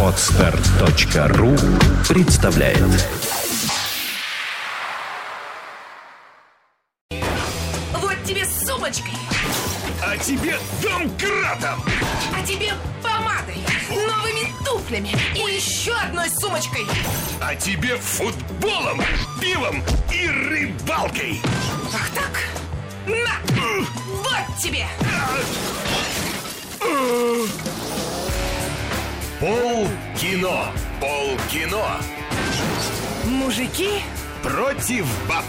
Отстар.ру представляет Вот тебе сумочкой, А тебе домкратом! а тебе помадой, новыми туфлями и еще одной сумочкой. А тебе футболом, пивом и рыбалкой! Ах так? На! Вот тебе! Пол кино! Пол кино! Мужики, Против баб!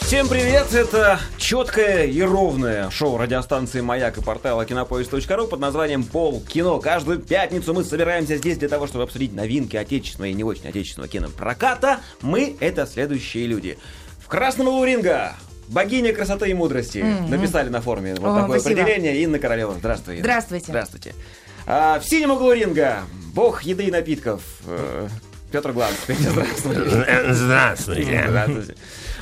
Всем привет, это четкое и ровное шоу радиостанции «Маяк» и портала кинопоиск.ру под названием «Пол кино». Каждую пятницу мы собираемся здесь для того, чтобы обсудить новинки отечественного и не очень отечественного кинопроката. Мы — это следующие люди. В красном углу ринга Богиня красоты и мудрости. Написали на форуме вот О, такое спасибо. определение. Инна Королева. Здравствуй. Инна. Здравствуйте. Здравствуйте. А, в синем углу ринга бог еды и напитков. э, Петр Гланц. Здравствуйте. Здравствуйте! Здравствуйте.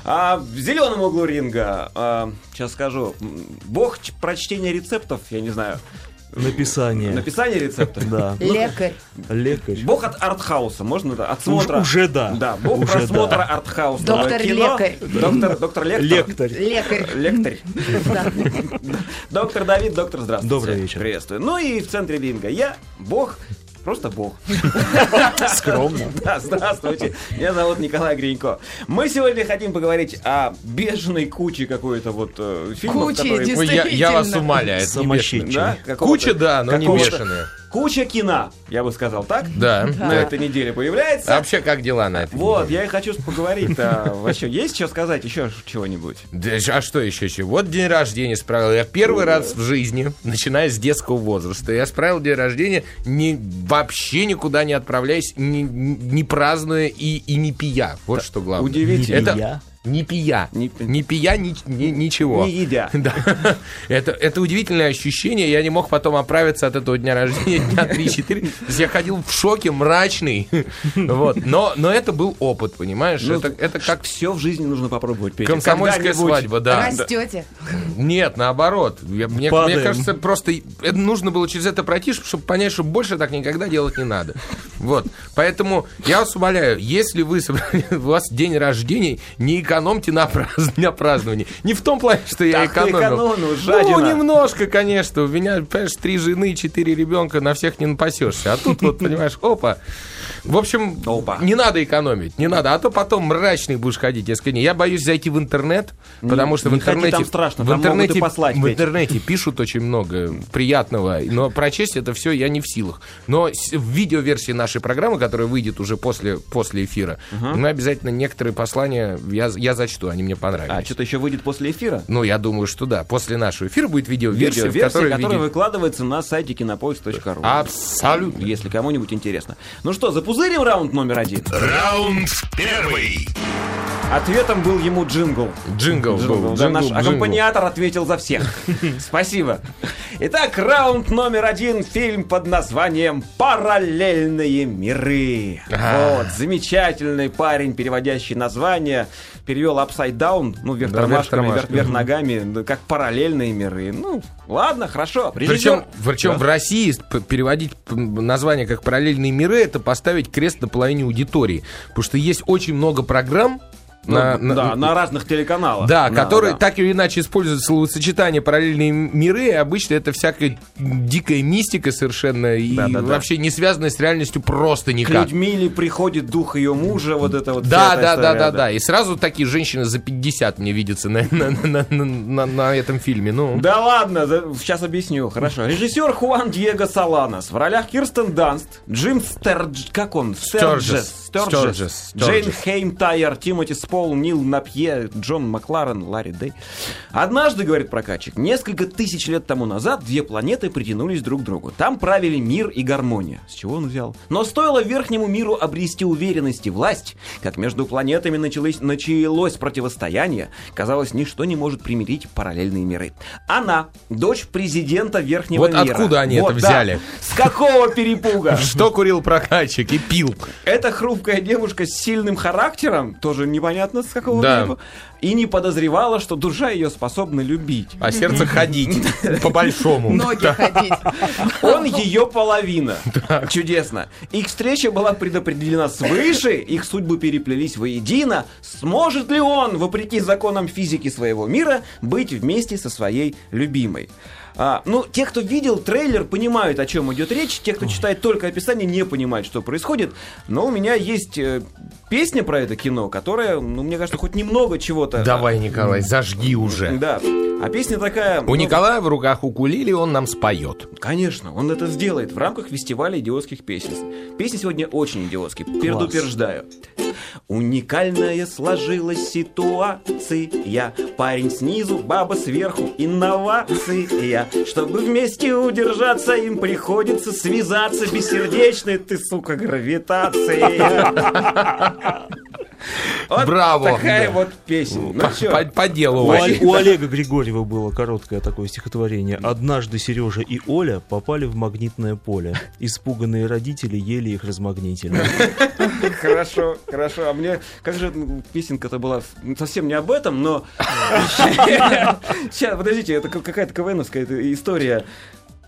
А в зеленом углу ринга, а, сейчас скажу, бог прочтения рецептов, я не знаю, Написание. написание рецептов. Да. лекарь. Лекарь. Бог от артхауса, можно да, отсмотра. Уж- уже да. Да, бог Уже просмотра да. артхауса. Доктор-лекарь. Доктор, доктор лектор. Лекторь. Лекарь. Лектарь. Да. Доктор Давид, доктор, здравствуйте. Добрый вечер. Приветствую. Ну и в центре ринга я, бог, просто бог. Скромно. Да, здравствуйте. Меня зовут Николай Гринько. Мы сегодня хотим поговорить о бешеной куче какой-то вот э, фильмов, Кучи, которые... Ой, я, я вас Действительно. умоляю, это не бешеное. Да, какого-то- Куча, да, но не какого-то- бешеная. Куча кино, я бы сказал так. Да. На да. этой неделе появляется. А вообще, как дела на этой Вот, неделе? я и хочу поговорить. а, Вообще, есть что сказать еще чего-нибудь? Да, а что еще? еще? Вот день рождения справил. Я первый раз в жизни, начиная с детского возраста, я справил день рождения, не, вообще никуда не отправляясь, не, не празднуя и, и не пия. Вот что главное. Удивительно. Это. Не пия. Не Не, пи- пия, ни, ни- ничего. Не едя. Да. Это, это удивительное ощущение. Я не мог потом оправиться от этого дня рождения дня 3-4. То есть я ходил в шоке, мрачный. Вот. Но, но это был опыт, понимаешь? Ну, это, это как Все в жизни нужно попробовать, Петя. комсомольская свадьба, да. Растете. Нет, наоборот. Я- мне, мне кажется, просто это нужно было через это пройти, чтобы понять, что больше так никогда делать не надо. Вот. Поэтому я вас умоляю, если вы собрали, у вас день рождения, не экономьте на, праздн- на праздновании. Не в том плане, что я экономил. экономил, жадина. Ну, немножко, конечно. У меня, понимаешь, три жены, четыре ребенка, на всех не напасешься. А тут вот, понимаешь, опа. В общем, Опа. не надо экономить, не надо, а то потом мрачный будешь ходить. Я, скажу, я боюсь зайти в интернет, потому что в не ходи, интернете там страшно, в там интернете послать, в интернете пишут очень много приятного, но прочесть это все я не в силах. Но в видеоверсии нашей программы, которая выйдет уже после после эфира, мы обязательно некоторые послания я я зачту, они мне понравились. А что-то еще выйдет после эфира? Ну, я думаю, что да. После нашего эфира будет видеоверсия, Видеоверсия, которой которая видео- выкладывается на сайте кинопоиск.ру. Абсолютно. Если кому-нибудь интересно. Ну что, запузырим раунд номер один. Раунд первый! Ответом был ему джингл. Джингл, Джингл, был. да, Джингл, наш джингл. аккомпаниатор ответил за всех. Спасибо. Итак, раунд номер один. Фильм под названием «Параллельные миры». Вот, замечательный парень, переводящий название. Перевел upside down, ну, вверх Да, вверх тормашками, вверх, тормашками. вверх ногами, да, как параллельные миры. Ну, ладно, хорошо. Причем, причем Да. в России переводить название как параллельные миры это поставить крест на половине аудитории. Потому что есть очень много программ. Ну, на, на- да, на разных телеканалах. Да, которые да. так или иначе используют словосочетание параллельные миры, и обычно это всякая дикая мистика совершенно, и Да, да, да. вообще не связанная с реальностью просто К никак. Людмиле приходит дух ее мужа, вот это вот. Да, да, да, история, да, да. И сразу такие женщины за 50 мне видятся на, на, на, на- на- на этом фильме. Ну, Да ладно, сейчас объясню. Хорошо. Режиссер Хуан Диего Саланос. В ролях Кирстен Данст, Джим Стердж... Как он? Стерджес. Стерджес. Стерджес. Джейн Стерджес. Хейм Тайер, Тимоти Спол, Нил Напье, Джон Макларен, Ларри Дэй. Однажды, говорит прокатчик, несколько тысяч лет тому назад две планеты притянулись друг к другу. Там правили мир и гармония. С чего он взял? Но стоило верхнему миру обрести уверенность и власть, как между планетами началось, началось противостояние, казалось, ничто не может примирить параллельные миры. Она, дочь президента верхнего Вот мира. откуда они это да. взяли? С какого перепуга? что курил прокатчик и пил? Эта хрупкая девушка с сильным характером, тоже непонятно понятно, с какого Да. веку, и не подозревала, что душа ее способна любить. А сердце ходить по-большому. Ноги ходить. Он ее половина. Чудесно. Их встреча была предопределена свыше, их судьбы переплелись воедино. Сможет ли он, вопреки законам физики своего мира, быть вместе со своей любимой? А, ну, те, кто видел трейлер, понимают, о чем идет речь. Те, кто читает только описание, не понимают, что происходит. Но у меня есть э, песня про это кино, которая, ну, мне кажется, хоть немного чего-то. Давай, Николай, зажги уже. Да. А песня такая. У ну, Николая в руках укулеле, он нам споет. Конечно, он это сделает в рамках фестиваля идиотских песен. Песни сегодня очень идиотские, предупреждаю. Уникальная сложилась ситуация. Парень снизу, баба сверху, инновация. Чтобы вместе удержаться, им приходится связаться. Бессердечная ты, сука, гравитация. Вот Браво. Такая Да. вот песня. Ну По, по- по делу, У, у Олега Григорьева было короткое такое стихотворение. Однажды Сережа и Оля попали в магнитное поле. Испуганные родители еле их размагнитили. Хорошо, хорошо. А мне, как же песенка-то была совсем не об этом, но... Сейчас, подождите, это как- какая-то КВНовская история.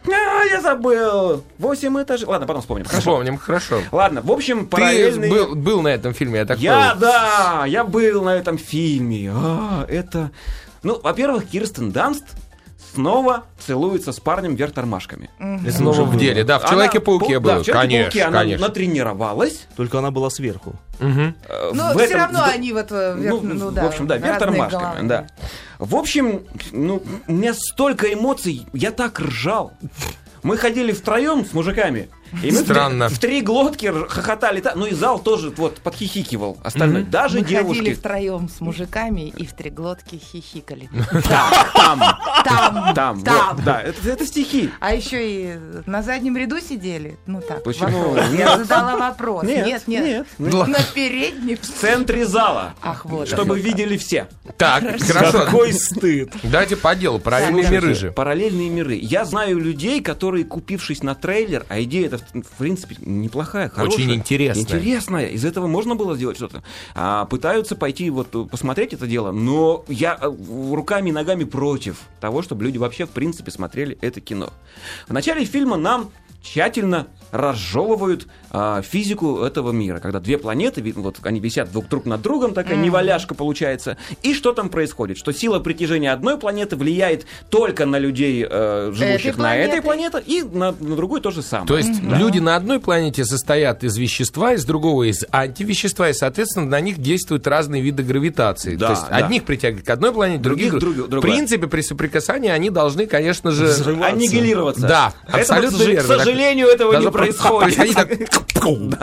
А, я забыл. Восемь этажей. Ладно, потом вспомним. Хорошо. Вспомним, хорошо. Ладно, в общем, Ты параллельный... был, был на этом фильме, я так Я, понял. да, я был на этом фильме. А, это... Ну, во-первых, Кирстен Данст снова целуется с парнем вверх тормашками. Снова в деле, да, в Человеке-пауке Она- было. Да, в Человеке-пауке конечно, она конечно. натренировалась. Только она была сверху. Э, Но в все этом- равно в- они вот э, вверх, ну, ну, в да. общем, да, вверх тормашками, головы. да. В общем, ну, у меня столько эмоций, я так ржал. Мы ходили втроем с мужиками. И мы в три- Странно. В три глотки хохотали. та- Ну и зал тоже вот подхихикивал. Остальное. Даже Мы ходили девушки. втроем с мужиками и в три глотки хихикали. Там, Там, там, там. да, это, стихи. А еще и на заднем ряду сидели. Ну так, Почему? Я задала вопрос. Нет, Нет. На переднем. В центре зала. Ах, вот. Чтобы видели все. Так, хорошо. Какой стыд. Давайте по делу, параллельные миры же. Параллельные миры. Я знаю людей, которые, купившись на трейлер, а идея это, в принципе, неплохая, хорошая. Очень интересная. Интересная. Из этого можно было сделать что-то. А, пытаются пойти вот э, посмотреть это дело, но я э, руками и ногами против того, чтобы люди вообще, в принципе, смотрели это кино. В начале фильма нам тщательно разжевывают а, физику этого мира, когда две планеты, вот они висят друг, друг над другом, такая неваляшка получается. И что там происходит? Что сила притяжения одной планеты влияет только на людей, э, живущих на этой планеты. планете, и на, на другой то же самое. То есть люди на одной планете состоят из вещества, из другого из антивещества, и, соответственно, на них действуют разные виды гравитации. Да, То есть да. одних притягивает к одной планете, других, Других друг- друг- В принципе, при соприкасании они должны, конечно же... Взрываться. Аннигилироваться. Да, Это абсолютно к верно. сожалению, этого Даже не про- происходит. происходит так,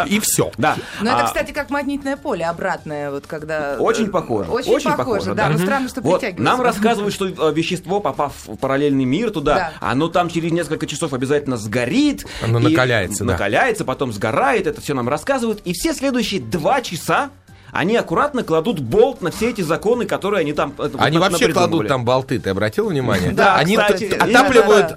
И все. Да. Ну, это, А, кстати, как магнитное поле обратное, вот когда... Очень э, похоже. Очень, Очень похоже, похоже, да. да. Но странно, что Вот, притягивается. нам рассказывают, что э, вещество, попав в параллельный мир туда, Да. оно там через несколько часов обязательно сгорит. Оно накаляется, да. Накаляется, потом сгорает, это все нам рассказывают. И все следующие два часа они аккуратно кладут болт на все эти законы, которые они там... э, Они на- вообще кладут там болты, ты обратил внимание? Да, они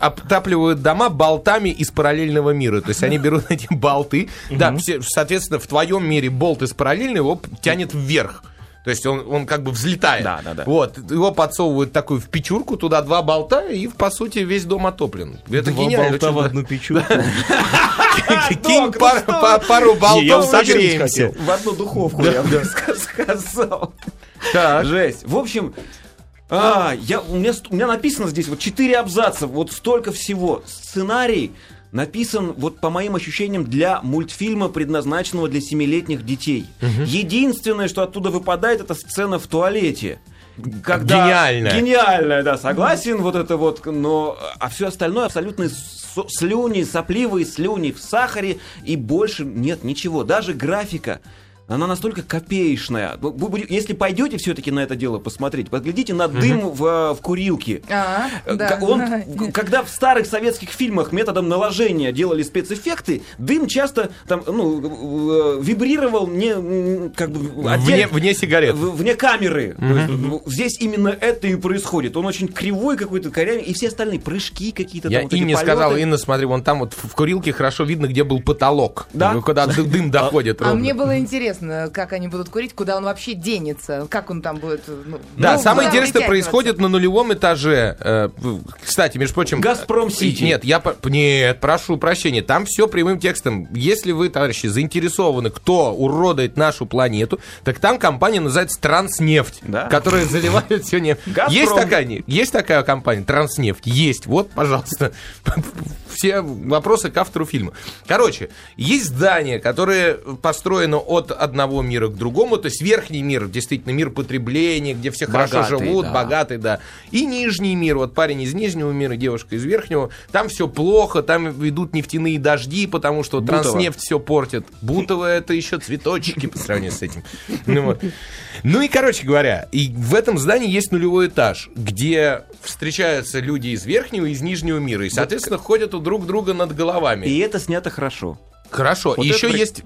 отапливают, дома болтами из параллельного мира. То есть они берут эти болты, да, соответственно, в твоем мире болт из параллельного его тянет вверх. То есть он, он как бы взлетает. Да, да, да. Вот, его подсовывают такую в печурку, туда два болта, и, по сути, весь дом отоплен. Это Два гениально. болта в одну печурку. Кинь пару болтов, согреемся. хотел. В одну духовку, я бы ска- сказал. Так. Жесть. В общем, а, я, у, меня, у меня написано здесь вот четыре абзаца, вот столько всего. Сценарий написан, вот по моим ощущениям, для мультфильма, предназначенного для семилетних детей. Единственное, что оттуда выпадает, это сцена в туалете. Когда... Гениальная. Гениальная, да, согласен, вот это вот, но... А все остальное абсолютно со- слюни, сопливые слюни в сахаре, и больше нет ничего. Даже графика, она настолько копеечная. Вы- Если пойдете все-таки на это дело посмотреть, подглядите на дым в, э, в курилке. А, Э, да. он- когда в старых советских фильмах методом наложения делали спецэффекты, дым часто там, ну, э, вибрировал не как бы Вне, отдельно- вне сигарет. в- вне камеры. То есть, здесь именно это и происходит. Он очень кривой какой-то, корявый, и все остальные прыжки какие-то. Я там, вот Инне полеты. сказал, Инна, смотри, вон там вот в курилке хорошо видно, где был потолок. Да? Куда ды- дым доходит А мне было интересно, интересно, как они будут курить, куда он вообще денется, как он там будет... ну, Да, ну, самое интересное происходит на нулевом этаже. Э, Кстати, между прочим... Газпром Сити. Нет, я... Нет, прошу прощения. Там все прямым текстом. Если вы, товарищи, заинтересованы, кто уродует нашу планету, так там компания называется Транснефть, Да. которая заливает все нефть. Есть такая, не- есть такая компания Транснефть? Есть. Вот, пожалуйста. Все вопросы к автору фильма. Короче, есть здания, которые построены от одного мира к другому, то есть верхний мир, действительно, мир потребления, где все хорошо Богатый, живут, да. богатый, да. И нижний мир, вот парень из нижнего мира, девушка из верхнего, там все плохо, там идут нефтяные дожди, потому что Бутово. транснефть все портит. Бутово это еще цветочки по сравнению с этим. Ну, вот. Ну и, короче говоря, и в этом здании есть нулевой этаж, где встречаются люди из верхнего и из нижнего мира, и, соответственно, ходят у друг друга над головами. И это снято хорошо. Хорошо. Вот и еще при- есть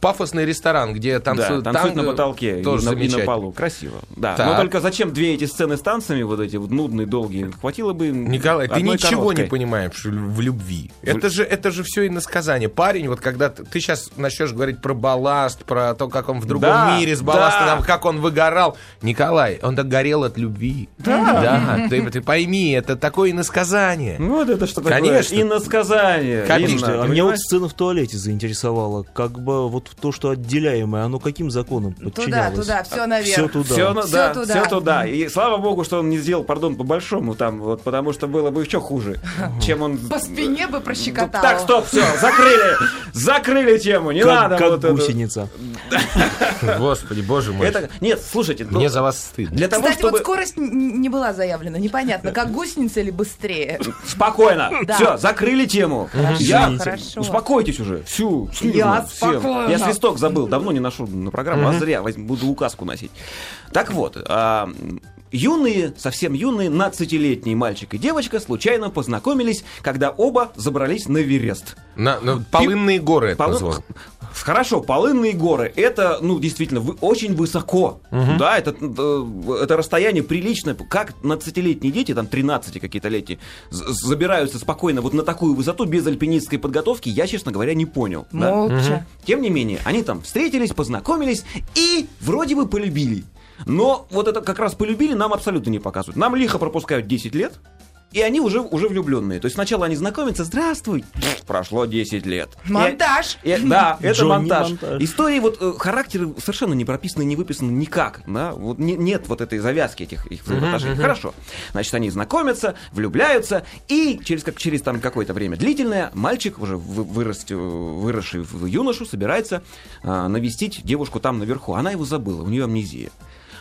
пафосный ресторан, где танцуют, да, танцуют на танго. потолке Тоже и на, и на замечательно. полу. Красиво. Да. Так. Но только зачем две эти сцены с танцами, вот эти вот нудные, долгие? Хватило бы. Николай, ты ничего короткой. не понимаешь в любви. Это же, это же все иносказание. Парень, вот когда ты, ты сейчас начнешь говорить про балласт, про то, как он в другом Да, мире с балластом, да. там, как он выгорал. Николай, он так горел от любви. Да. ты, ты пойми, это такое иносказание. Ну, Вот это что такое? Конечно. Иносказание. Конечно. Инна, а ты меня вот сцена в туалете заинтересовала. Как бы вот то, что отделяемое, оно каким законом Туда, подчинялось? туда, все наверх. Все туда. Все, ну, Всё да, туда. все туда. И слава богу, что он не сделал, пардон, по-большому там, вот, потому что было бы еще хуже, чем он... По спине бы прощекотало. Так, стоп, все, закрыли, закрыли тему, не Как, надо как вот гусеница. Господи, боже мой. Это, нет, слушайте, ну, Мне за вас стыдно. для того, Кстати, чтобы... вот скорость не была заявлена. Непонятно, как гусеница или быстрее. Спокойно. Все, закрыли тему. Хорошо, Я... хорошо. Успокойтесь уже. Всю. Я всем. Я свисток забыл. Давно не ношу на программу, а зря. Возьму- Буду указку носить. Так вот, а, юные, совсем юные, 15-летний мальчик и девочка случайно познакомились, когда оба забрались на Верест. На, на полынные горы это Полы- назвал. Хорошо, полынные горы. Это, ну, действительно, вы- очень высоко. Да, это, э, это расстояние приличное. Как 15-летние дети, там 13 какие-то летние, з- забираются спокойно вот на такую высоту без альпинистской подготовки, я, честно говоря, не понял. да. Молча. Тем не менее, они там встретились, познакомились и вроде бы полюбили. Но вот это как раз полюбили нам абсолютно не показывают. Нам лихо пропускают 10 лет, и они уже, уже влюбленные. То есть сначала они знакомятся, здравствуй, прошло 10 лет. И- Монтаж. и- да, это Джонни монтаж. монтаж. Истории вот э, характеры совершенно не прописаны, не выписаны никак. Да? Вот не- нет вот этой завязки этих их взаимоотношений. Хорошо. Значит, они знакомятся, влюбляются, и через, как, через там какое-то время длительное мальчик, уже вы- вырос, э, выросший в юношу, собирается а, навестить девушку там наверху. Она его забыла, у нее амнезия.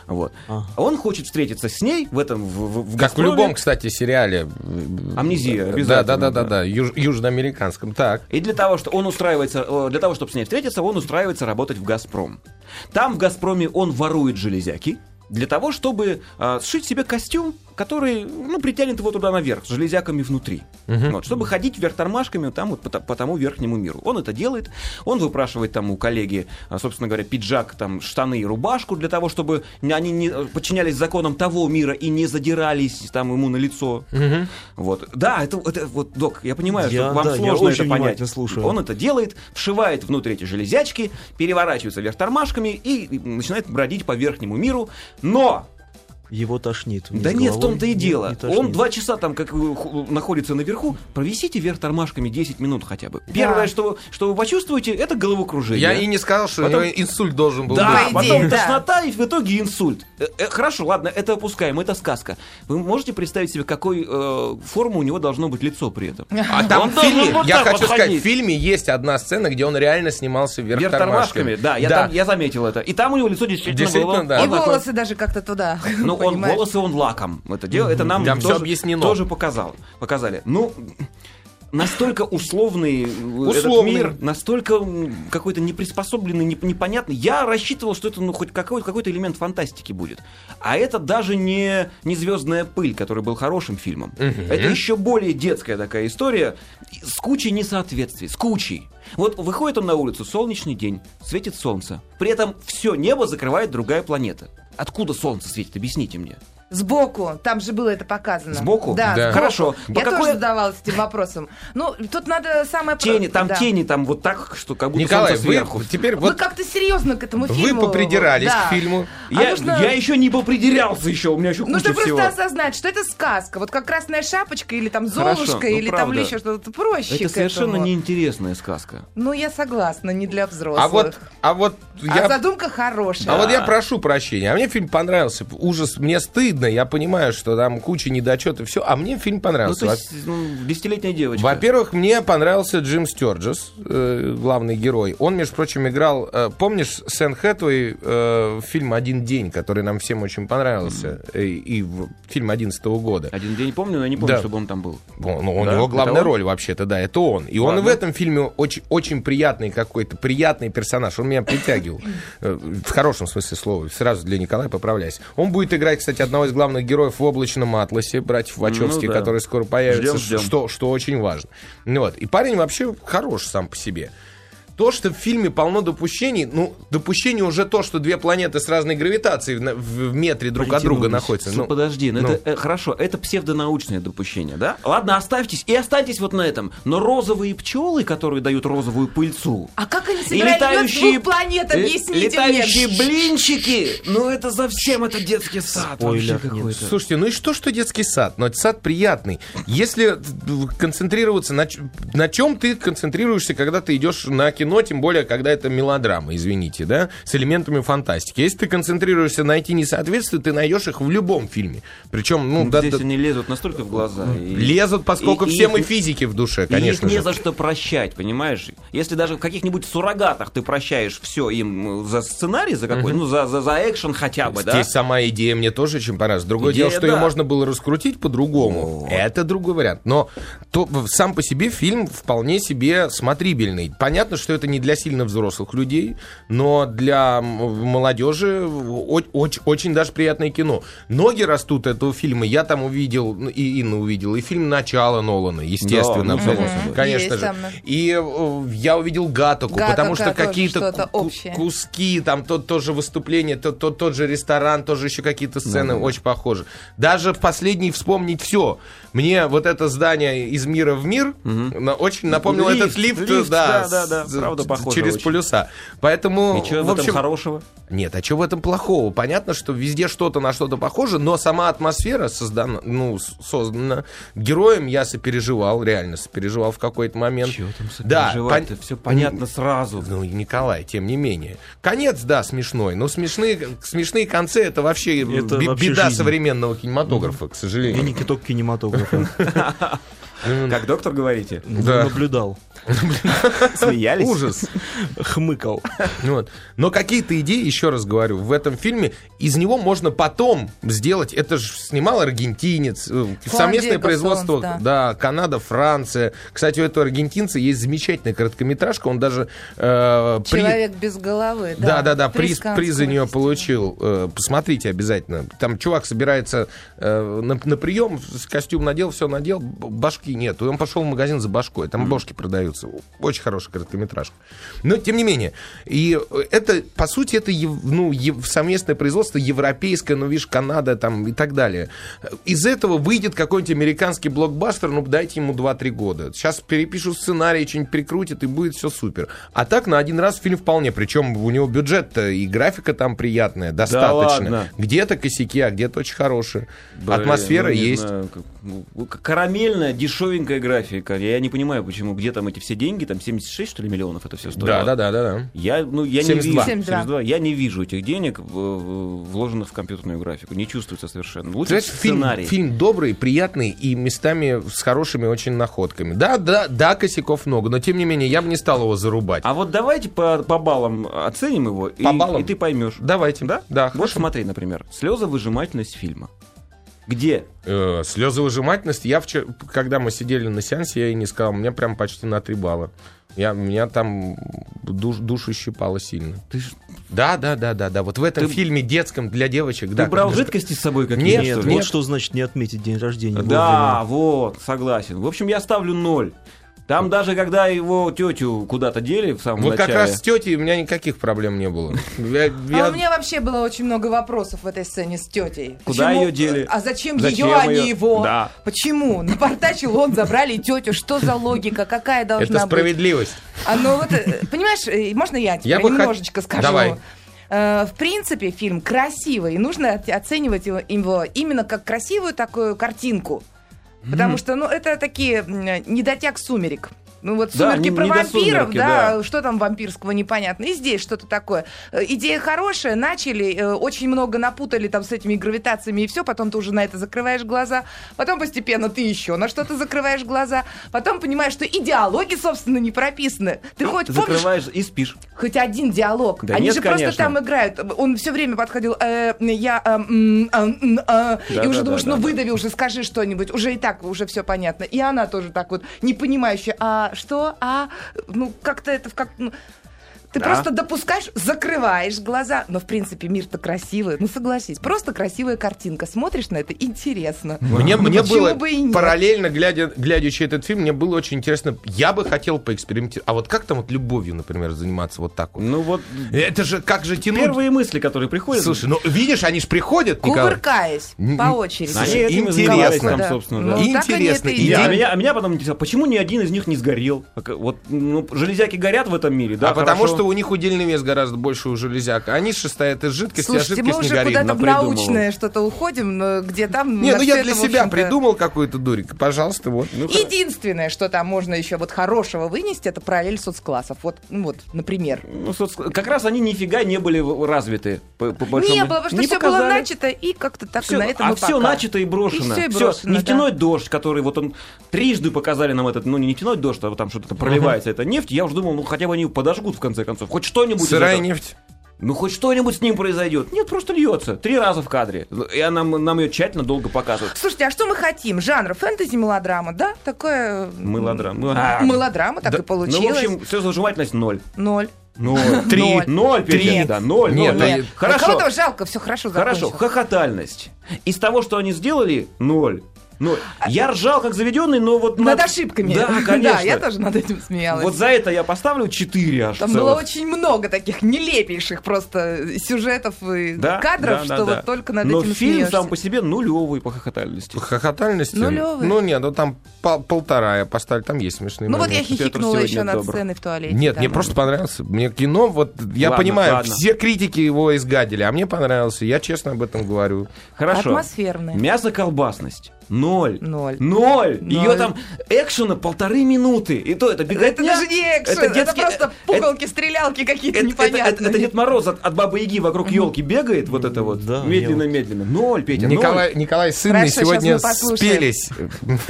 Вот. Он хочет встретиться с ней в этом в, в- в Как в любом, кстати, сериале. Амнезия, Да, обязательно, да, да, да, да. да, юж- южноамериканском. Так. И для того, что он устраивается, э, для того, чтобы с ней встретиться, он устраивается работать в Газпром. Там в Газпроме он ворует железяки для того, чтобы э, сшить себе костюм, который, ну, притянет его туда наверх, с железяками внутри. Вот, чтобы ходить вверх тормашками там вот по, по тому верхнему миру. Он это делает, он выпрашивает там у коллеги, а, собственно говоря, пиджак, там, штаны и рубашку для того, чтобы они не э, подчинялись законам того мира и не задирались там ему на лицо. Вот. Да, это, это вот, док, я понимаю, Я- что вам да, сложно это понять. слушаю. Он это делает, вшивает внутрь эти железячки, переворачивается вверх тормашками и начинает бродить по верхнему миру. Но Его тошнит. да нет, в том-то и дело. не тошнит. Он два часа там как находится наверху, провисите вверх тормашками 10 минут хотя бы. Первое, что, что вы почувствуете, это головокружение. Я и не сказал, что Потом- инсульт должен был Да, быть. Потом да. тошнота и в итоге инсульт. Э, э, хорошо, ладно, это опускаем, это сказка. Вы можете представить себе, какой э, формы у него должно быть лицо при этом? А там Он в фильме, вот я хочу вот сказать, ходить. в фильме есть одна сцена, где он реально снимался вверх, Вверх тормашками, да, я, Там, я заметил это. И там у него лицо действительно, Действительно, было. да. И волосы даже как-то туда. Ну, он, понимаешь? волосы он лаком это делал, это нам Там тоже, объяснено. тоже показал, показали. Ну, настолько условный э, этот Условный. мир, настолько какой-то неприспособленный, неп- непонятный. Я рассчитывал, что это ну хоть какой- какой-то элемент фантастики будет. А это даже не, не «Звездная пыль», который был хорошим фильмом. Это еще более детская такая история с кучей несоответствий, с кучей. Вот выходит он на улицу, солнечный день, светит солнце. При этом все небо закрывает другая планета. Откуда солнце светит, объясните мне. Сбоку, там же было это показано. Сбоку? Да, Да. сбоку. Хорошо. Я По тоже какой- задавалась этим вопросом. Ну, тут надо самое... Тени, там да. тени, там вот так, что как будто Николай, солнце вы сверху. теперь Вы вот как-то серьезно к этому вы фильму... попридирались Да. к фильму. А Я, нужно- я еще не попридирался еще, у меня еще Нужно куча просто всего. осознать, что это сказка. Вот как красная шапочка, или там Хорошо, Золушка, ну, или там правда. или еще что-то проще. Это совершенно этому. неинтересная сказка. Ну, я согласна, не для взрослых. А вот, а вот А я задумка хорошая. А вот я прошу прощения, а мне фильм понравился. Ужас, мне стыдно, я понимаю, что там куча недочетов, все, а мне фильм Ну, понравился. то есть, ну, десятилетняя девочка. Во-первых, мне понравился Джим Стюарджес, э, главный герой. Он, между прочим, играл... э, помнишь Сэн Хэтуэй, э, фильм «Один день», который нам всем очень понравился, э, и в- фильм 11 года. Один день помню, но я не помню, Да. чтобы он там был. Он- ну, у Да? него Это главная он? роль вообще-то, да, это он. И он и в Ладно. этом фильме очень, очень приятный какой-то, приятный персонаж. Он меня притягивал. Э, В хорошем смысле слова. Сразу для Николая поправляйся. Он будет играть, кстати, одного из главных героев в «Облачном атласе», братьев Вачовски, Ну да. которые скоро появятся, Ждем, ждем. Что, что очень важно. Ну Вот. И парень вообще хорош сам по себе. То, что в фильме полно допущений, ну, допущение уже то, что две планеты с разной гравитацией в, в метре друг от друга находятся. Ну, подожди, ну, ну. это э, хорошо, это псевдонаучное допущение, да? Ладно, оставьтесь и останьтесь вот на этом. Но розовые пчелы, которые дают розовую пыльцу, А как они и собирают лед с летающие, двух планет? э, Объясните летающие мне. блинчики, ну это совсем это детский сад Спойлер вообще какой-то. Слушайте, ну и что, что детский сад? Но это сад приятный. Если концентрироваться на, на чем ты концентрируешься, когда ты идешь на кино, тем более, когда это мелодрама, извините, да, с элементами фантастики. Если ты концентрируешься найти несоответствие, ты найдешь их в любом фильме. Причем, ну, Ну, да- Здесь да- они лезут настолько в глаза. и- лезут, поскольку и- и всем и их- физики в душе, И конечно их не же. за что прощать, понимаешь? Если даже в каких-нибудь суррогатах ты прощаешь все им э, за сценарий, за какой, ну, за, за, за экшен хотя бы, да? Здесь сама идея мне тоже очень понравилась. Другое Идея, дело, что ее да. можно было раскрутить по-другому. Это другой вариант. Но то, сам по себе фильм вполне себе смотрибельный. Понятно, что это не для сильно взрослых людей, но для молодежи о- оч- очень даже приятное кино. Ноги растут этого фильма. Я там увидел, ну, и Инна увидела, и фильм «Начало» Нолана, естественно. ну, абсолютно. собой. Конечно Есть же. там. И э, я увидел Гатаку, Гаттака потому что какие-то куски, там то, тоже выступление, то, то- тот же ресторан, тоже еще какие-то сцены Да-да-да. очень похожи. Даже в последний вспомнить все. Мне вот это здание из мира в мир на- очень напомнило Лифт, этот лифт, лифт, да, да-да-да, с- правда, похоже через очень. полюса. Поэтому, И в в общем, хорошего? нет, а что в этом плохого? Понятно, что везде что-то на что-то похоже, но сама атмосфера создана, ну, создана героем. Я сопереживал, реально сопереживал в какой-то момент. Чего там Да, сопереживать-то? пон- Все понятно сразу. ну, Николай, тем не менее. Конец, да, смешной, но смешные, смешные концы это вообще, Это бе- вообще беда современного кинематографа, к И сожалению. не киток кинематографа. Как доктор говорите? Да. Наблюдал. Смеялись? Ужас. Хмыкал. Вот. Но какие-то идеи, еще раз говорю, в этом фильме, из него можно потом сделать, это же снимал аргентинец, э, совместное Диего производство, Солнц, да. Канада, Франция. Кстати, у этого аргентинца есть замечательная короткометражка, он даже э, при- Человек без головы. Да, да, да, приз, приз за нее получил. Э, Посмотрите обязательно. Там чувак собирается э, на, на прием, костюм надел, все надел, башки нет. И он пошел в магазин за башкой. Там бошки продаются. Очень хорошая короткометражка. Но, тем не менее, и э, это, по сути, это ну, совместное производство европейское, ну, видишь, Канада там и так далее. Из этого выйдет какой-нибудь американский блокбастер, ну, дайте ему 2-3 года. Сейчас перепишут сценарий, что-нибудь прикрутят, и будет все супер. А так на один раз фильм вполне. Причем у него бюджет-то и графика там приятная, достаточно. ладно? где-то косяки, а где-то очень хорошие. Блин, Атмосфера ну, есть. знаю, как- ну, карамельная, дешевенькая графика. Я не понимаю, почему, где там эти все деньги, там 76, что ли, миллионов это все стоило? Да, да, да, да, да. Я, ну, я 72. не вижу, 72. 72. я не вижу этих денег, вложенных в компьютерную графику. Не чувствуется совершенно. Лучше Знаешь, фильм, сценарий. фильм добрый, приятный и местами с хорошими очень находками. Да, да, да, косяков много, но тем не менее я бы не стал его зарубать. А вот давайте по, по баллам оценим его, и, По баллам? и ты поймешь. Давайте. Да? Да, Вот хорошо. смотри, например, слезовыжимательность фильма. Где? Э, слезовыжимательность. Я вчера, когда мы сидели на сеансе, я ей не сказал, у меня прям почти на 3 балла. Я, меня там душ, душу щипало сильно. Ты, ж- Да, да, да, да, да. Вот в этом Ты- фильме детском для девочек. ты да, брал как- жидкости с собой какие-то? Нет, Нет, ли? вот что значит не отметить день рождения. Да, вовремя. вот, согласен. В общем, я ставлю ноль. Там даже когда его тетю куда-то дели в самом Вот начале... как раз с тетей у меня никаких проблем не было. Я- А я- у меня вообще было очень много вопросов в этой сцене с тетей. Куда Почему- её дели? А зачем, Зачем ее, а не его? Да. Почему? Напортачил он, забрали тетю. Что за логика? Какая должна Это быть? справедливость. А ну вот, э, понимаешь, э, можно я тебе Я бы хот- немножечко скажу? Давай. Э, В принципе, фильм красивый, и нужно оценивать его, его именно как красивую такую картинку. Потому что, ну, это такие недотяг сумерек. Ну вот Да, сумерки не- про не вампиров, «Сумерки», да, да. что там вампирского непонятно. И здесь что-то такое. Э, Идея хорошая, начали, э, очень много напутали там с этими гравитациями и все, потом ты уже на это закрываешь глаза, потом постепенно ты еще на что-то закрываешь глаза, потом понимаешь, что и диалоги, собственно, не прописаны. Ты хоть помнишь Закрываешь и спишь. хоть один диалог? Да Они нет, же просто конечно. там играют. Он все время подходил, э, я, э, а, м, а, Да, и уже да, думаешь, да, ну да, выдави уже, скажи что-нибудь, уже и так, уже все понятно. И она тоже так вот, не понимающая, а что, а, ну как-то это, как, ну, ты Да. просто допускаешь, закрываешь глаза. Но, в принципе, мир-то красивый. Ну, согласись. Просто красивая картинка. Смотришь на это, интересно. Мне, Ну, мне почему было бы и нет? параллельно, глядя, глядячи этот фильм, мне было очень интересно. Я бы хотел поэкспериментировать. А вот как там вот любовью, например, заниматься вот так вот? Ну вот Это же как же тянуть? первые мысли, которые приходят... Слушай, ну видишь, они же приходят, Николай. Кувыркаясь по очереди. Они Интересно. там, Да. собственно, Ну, да. они Интересно. и Я- а, меня, а меня потом интересовало, почему ни один из них не сгорел? Вот ну, железяки горят в этом мире, да? а потому что у них удельный вес гораздо больше у железяк. Они же состоят из жидкости, а Слушайте, мы жидкость не уже горит. куда-то в научное что-то уходим, но где там... Не, на ну я для это, себя придумал какой-то дурик. Пожалуйста, вот. Ну, Единственное, что там можно еще вот хорошего вынести, это параллель соцклассов. Вот, ну вот, например. Ну, соц- как раз они нифига не были развиты. По, по большому- Не было, потому что Не все было показали. начато, и как-то так Всё, на этом а все пока. начато и брошено. И всё и брошено, нефтяной дождь, который вот он трижды показали нам этот, ну не нефтяной дождь, а вот там что-то проливается, это нефть. Я уже думал, ну хотя бы они подожгут в конце концов. Хоть что-нибудь. Сырая нефть. Ну хоть что-нибудь с ним произойдет. Нет, просто льется. Три раза в кадре. И она, нам ее тщательно долго показывают. Слушайте, а что мы хотим? Жанр фэнтези-мелодрама, да? Такое... м, Мылодрама. А. Мелодрама, так Да, и получилось. Ну, в общем, все заживательность ноль. Ноль. Ноль. Три. Ноль. Ноль, Петя, Нет. да, ноль. Нет, ноль. Нет. Хорошо. Кого-то жалко, все хорошо Хорошо, закончилось. хохотальность. Из того, что они сделали, ноль. Ноль. Я ржал как заведенный, но вот... Над на- ошибками. Да, конечно. Да, я тоже над этим смеялась. Вот за это я поставлю 4 аж Там целых. было очень много таких нелепейших просто сюжетов и Да, кадров, да, что да, вот да. только над Но этим фильм смеешься. сам по себе нулевый по хохотальности. Хохотальности? Нулевый. Ну нет, ну там пол- полтора я поставлю, там есть смешные Ну вот я моменты. Хихикнула еще над добр. сценой в туалете. Нет, да. мне просто понравился. Мне кино, вот я Ладно, понимаю, ладно. все критики его изгадили, а мне понравился. Я честно об этом говорю. Хорошо. Атмосферный. Мясо-колбасность. Ноль. Ноль. Ноль. Ноль. Ее там экшена полторы минуты. И то это беготня. Это даже не экшен, это, детский- просто пугалки, стрелялки какие-то Это, это, это, непонятные. это Дед Мороз от, от Бабы Яги вокруг елки бегает, вот это вот, Да, медленно-медленно. Ноль, Петя, ноль. Николай, Николай с Инной сегодня спелись.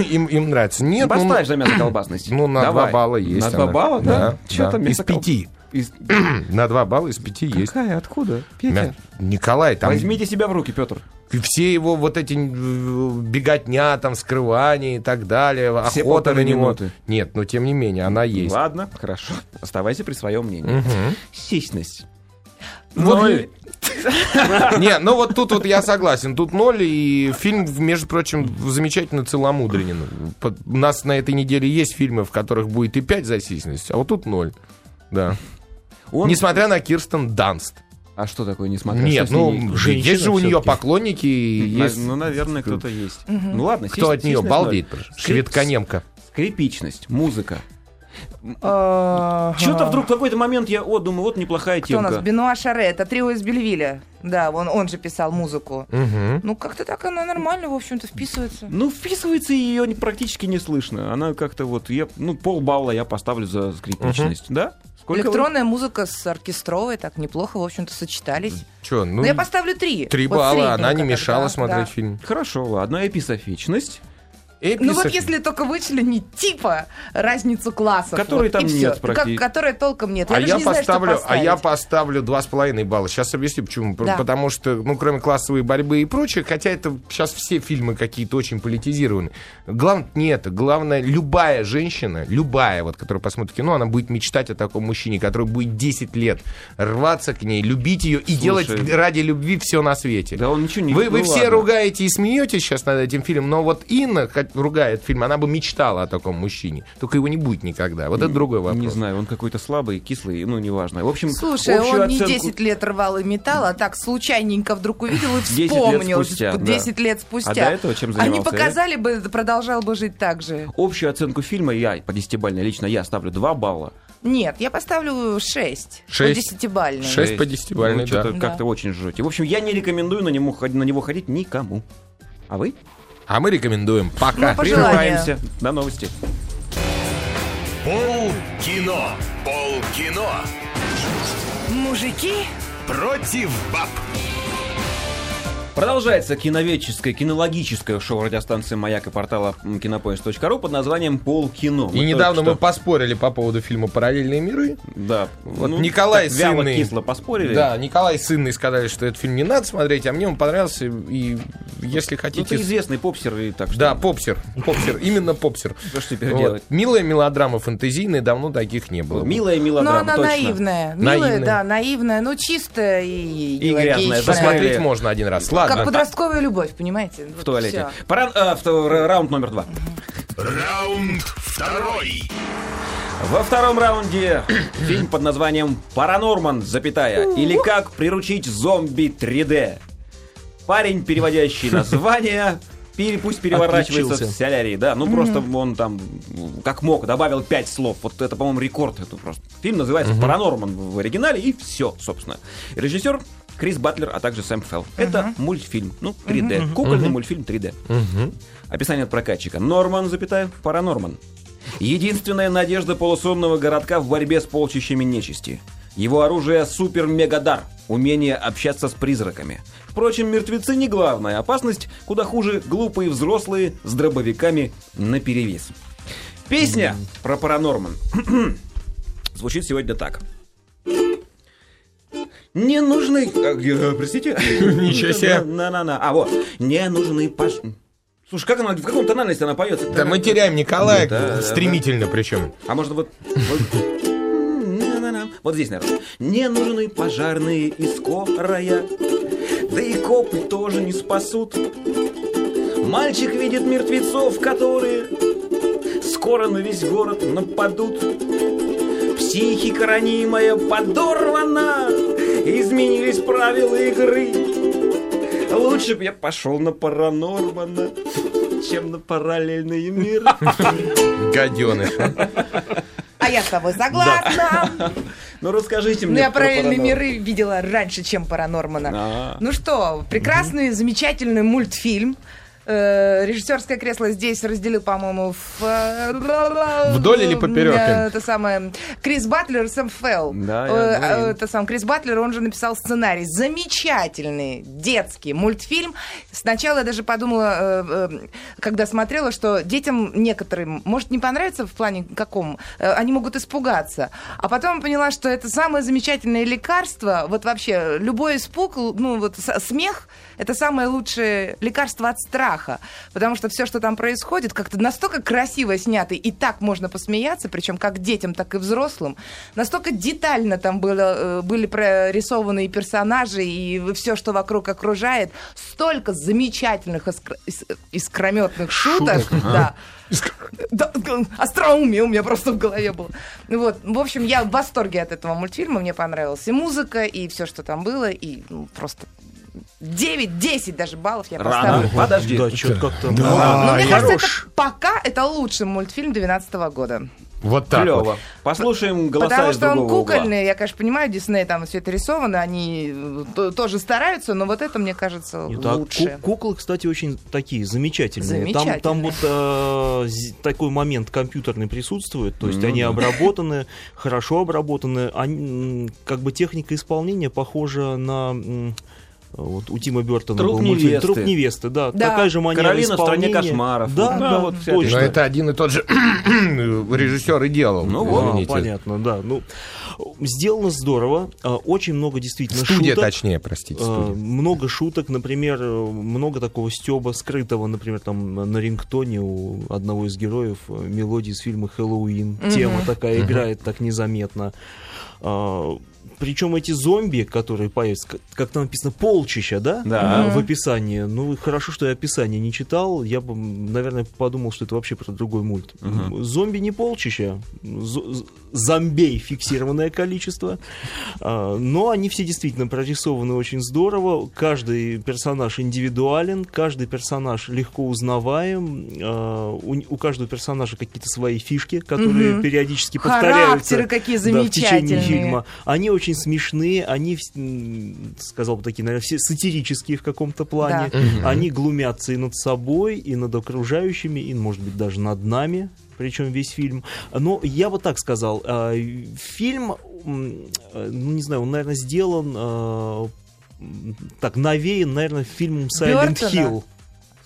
Им, им нравится. Нет, ну, Поставь за мясо-колбасность. ну, на Давай. два балла есть. На два она. балла, да? Да, Чё да. там Из пяти. Из- На два балла из пяти есть. Какая? Откуда? Петя? Николай, там Возьмите себя в руки, Петр. все его вот эти беготня, там, скрывание и так далее, Все охота на него. минуты. Нет, но тем не менее, она есть. Ладно, хорошо. Оставайся при своем мнении. Сисьность. Вот- Не, ну вот тут вот я согласен. Тут ноль, и фильм, между прочим, замечательно целомудренен. У нас на этой неделе есть фильмы, в которых будет и 5 за а вот тут ноль. Да. Он... Несмотря на Кирстен Данст. А что такое, несмотря Нет, ну, женщина есть же у нее поклонники, есть... Ну, наверное, кто-то есть. Ну ладно, Кто от нее балдеет? ноль. Шведка-немка. Скрипичность, музыка. Что-то вдруг в какой-то момент я, о, думаю, вот неплохая Кто у нас? темка. Бенуа Шаре, это трио из Бельвиля. Да, он, он же писал музыку. Мгм. Ну, как-то так она нормально, в общем-то, вписывается. Ну, вписывается и ее практически не слышно. Она как-то вот, я, ну, полбалла я поставлю за скрипичность, да? Сколько вы? Электронная музыка с оркестровой так неплохо, в общем-то, сочетались. Чё, ну, Ну, я поставлю три. три Вот балла, она не мешала тогда, смотреть да. фильм. Хорошо, ладно, эписофичность. Ну вот если только вычленить типа разницу классов. Которой вот, там нет всё. практи- Как- Которой толком нет. А даже я, не знаю, поставлю, а я поставлю два с половиной балла. Сейчас объясню, почему. Да. Потому что, ну, кроме классовой борьбы и прочее, хотя это сейчас все фильмы какие-то очень политизированы. Главное не это. Главное, любая женщина, любая, вот, которая посмотрит кино, она будет мечтать о таком мужчине, который будет 10 лет рваться к ней, любить ее и Слушай. делать ради любви все на свете. Да он ничего не Вы, вы ну все ладно. ругаете и смеетесь сейчас над этим фильмом, но вот Инна, ругает, ругает фильм, она бы мечтала о таком мужчине. Только его не будет никогда. Вот это другой вопрос. Не знаю, он какой-то слабый, кислый, ну, неважно. В общем, Слушай, он не оценку- 10 лет рвал и металл, а так случайненько вдруг увидел и 10 лет вспомнил. спустя, да. 10 лет спустя. А до этого чем Они занимался? показали бы, продолжал бы жить так же. Общую оценку фильма я, по десятибалльной, лично я ставлю 2 балла. Нет, я поставлю 6. Шесть. По десятибальной. Шесть. по десятибалльной, Ну, что-то да. как-то очень жжете. В общем, я не рекомендую на ход- на него ходить никому. А вы? А мы рекомендуем. Пока. Ну. Прерываемся. До новости. Пол кино. Пол кино. Мужики Против баб. Продолжается киноведческое, кинологическое шоу радиостанции «Маяк» и портала кинопоиск.ру под названием «Полкино». И Мы недавно только мы поспорили по поводу фильма «Параллельные миры». Да. Вот ну, Николай вяло, Сынный- кисло поспорили. Да, Николай с Инной сказали, что этот фильм не надо смотреть, а мне он понравился. И если Ну, хотите... ты известный попсер, и так что... Да, попсер. Попсер. Именно попсер. Что ж теперь Вот. делать? Милая мелодрама фэнтезийная, давно таких не было. Милая Ну, мелодрама, она точно. наивная. Милая, Наивная. да, наивная, но чистая и, И грязная. логичная. Посмотри. Посмотреть можно один раз. Ладно. Как подростковая любовь, понимаете? В туалете. Пора, э, раунд номер два. Раунд второй. Во втором раунде фильм под названием «Паранорман, запятая» или «Как приручить зомби 3D». Парень, переводящий название, пере- пусть переворачивается Отключился. в солярии, да, ну просто он там, как мог, добавил пять слов, вот это, по-моему, рекорд, это просто. Фильм называется «Паранорман» в оригинале, и все, собственно. Режиссер Крис Батлер, а также Сэм Фелл. Это мультфильм, ну, 3D, кукольный мультфильм 3D. Описание от прокатчика. Норман, запятая, паранорман. Единственная надежда полусонного городка в борьбе с полчищами нечисти. Его оружие — супер-мегадар, умение общаться с призраками. Впрочем, мертвецы не главная опасность, куда хуже глупые взрослые с дробовиками наперевес. Песня про паранорман звучит сегодня так. Не нужны... а, Простите? Ничего себе. На-на-на. А вот. Не нужны паш... Слушай, как она, в каком тональности она поется? Да мы теряем Николая Да, да, стремительно причем. А может вот... Вот здесь, наверное. Не нужны пожарные и скорая, да и копы тоже не спасут. Мальчик видит мертвецов, которые скоро на весь город нападут. Психика ранимая подорвана, изменились правила игры. Лучше бы я пошел на паранормана, чем на параллельные миры. Гаденыш. А я с тобой согласна. Ну расскажите Ну, мне я про параллельные миры видела раньше, чем Паранормана. А. Ну что, прекрасный, замечательный мультфильм. Э, Режиссерское кресло здесь разделил, по-моему, в... э, Вдоль или поперек? э, Это самое... Крис Батлер и Сэм Фелл. Да, Э, э, Это сам Крис Батлер, он же написал сценарий. Замечательный детский мультфильм. Сначала я даже подумала, когда смотрела, что детям некоторым может не понравиться в плане каком, они могут испугаться. А потом поняла, что это самое замечательное лекарство. Вот вообще любой испуг, ну вот смех, это самое лучшее лекарство от страха. Потому что все, что там происходит, как-то настолько красиво снято, и так можно посмеяться, причем как детям, так и взрослым. Настолько детально там было, э, были прорисованы и персонажи, и все, что вокруг окружает. Столько замечательных искр- ис- искрометных шуток. Да. Да, г- остроумие у меня просто в голове было. Вот, в общем, я в восторге от этого мультфильма, мне понравилась и музыка, и все, что там было, и ну, просто 9-10 даже баллов я поставлю. Рано. Подожди. Да, что-то как-то... Но мне кажется, хорош. это пока это лучший мультфильм 2012 года. Вот так Клево. вот. Послушаем голоса Потому из что он другого угла. кукольный, я, конечно, понимаю, Дисней там все это рисовано, они э, то- тоже стараются, но вот это, мне кажется, Нет, а лучше. ку- куклы, кстати, очень такие замечательные. Там, Замечательные. там вот э, такой момент компьютерный присутствует, то есть Ну они да. обработаны, хорошо обработаны. Они, как бы техника исполнения похожа на вот у Тима Бертона Труп был мультфильм невесты. «Труп невесты», да, Да. такая же манера Каролина в стране исполнения. кошмаров. Да, Да, да, вот точно. Но это один и тот же режиссер и делал. Ну вот, А, понятно, да. Ну, сделано здорово, а, очень много действительно Студия, шуток. точнее, простите, Э, студия. Много шуток, например, много такого стеба скрытого, например, там на рингтоне у одного из героев э, мелодии из фильма «Хэллоуин». Тема такая играет так незаметно. Причем эти зомби, которые появятся, как- там написано, полчища, да? Да. В описании. Ну, хорошо, что я описание не читал. Я бы, наверное, подумал, что это вообще про другой мульт. Зомби не полчища. З- Зомбей фиксированное количество. А, Но они все действительно прорисованы очень здорово. Каждый персонаж индивидуален, каждый персонаж легко узнаваем. А, У каждого персонажа какие-то свои фишки, которые Мгм. периодически повторяются. Характеры какие Да, в течение замечательные. фильма. Они очень смешные, они, сказал бы, такие, наверное, все сатирические в каком-то плане. Они глумятся и над собой, и над окружающими, и, может быть, даже над нами. Причем весь фильм. Но я бы так сказал, а, фильм, э, ну не знаю, он, наверное, сделан а, так навеян, наверное, фильмом Silent Бёртона? Hill.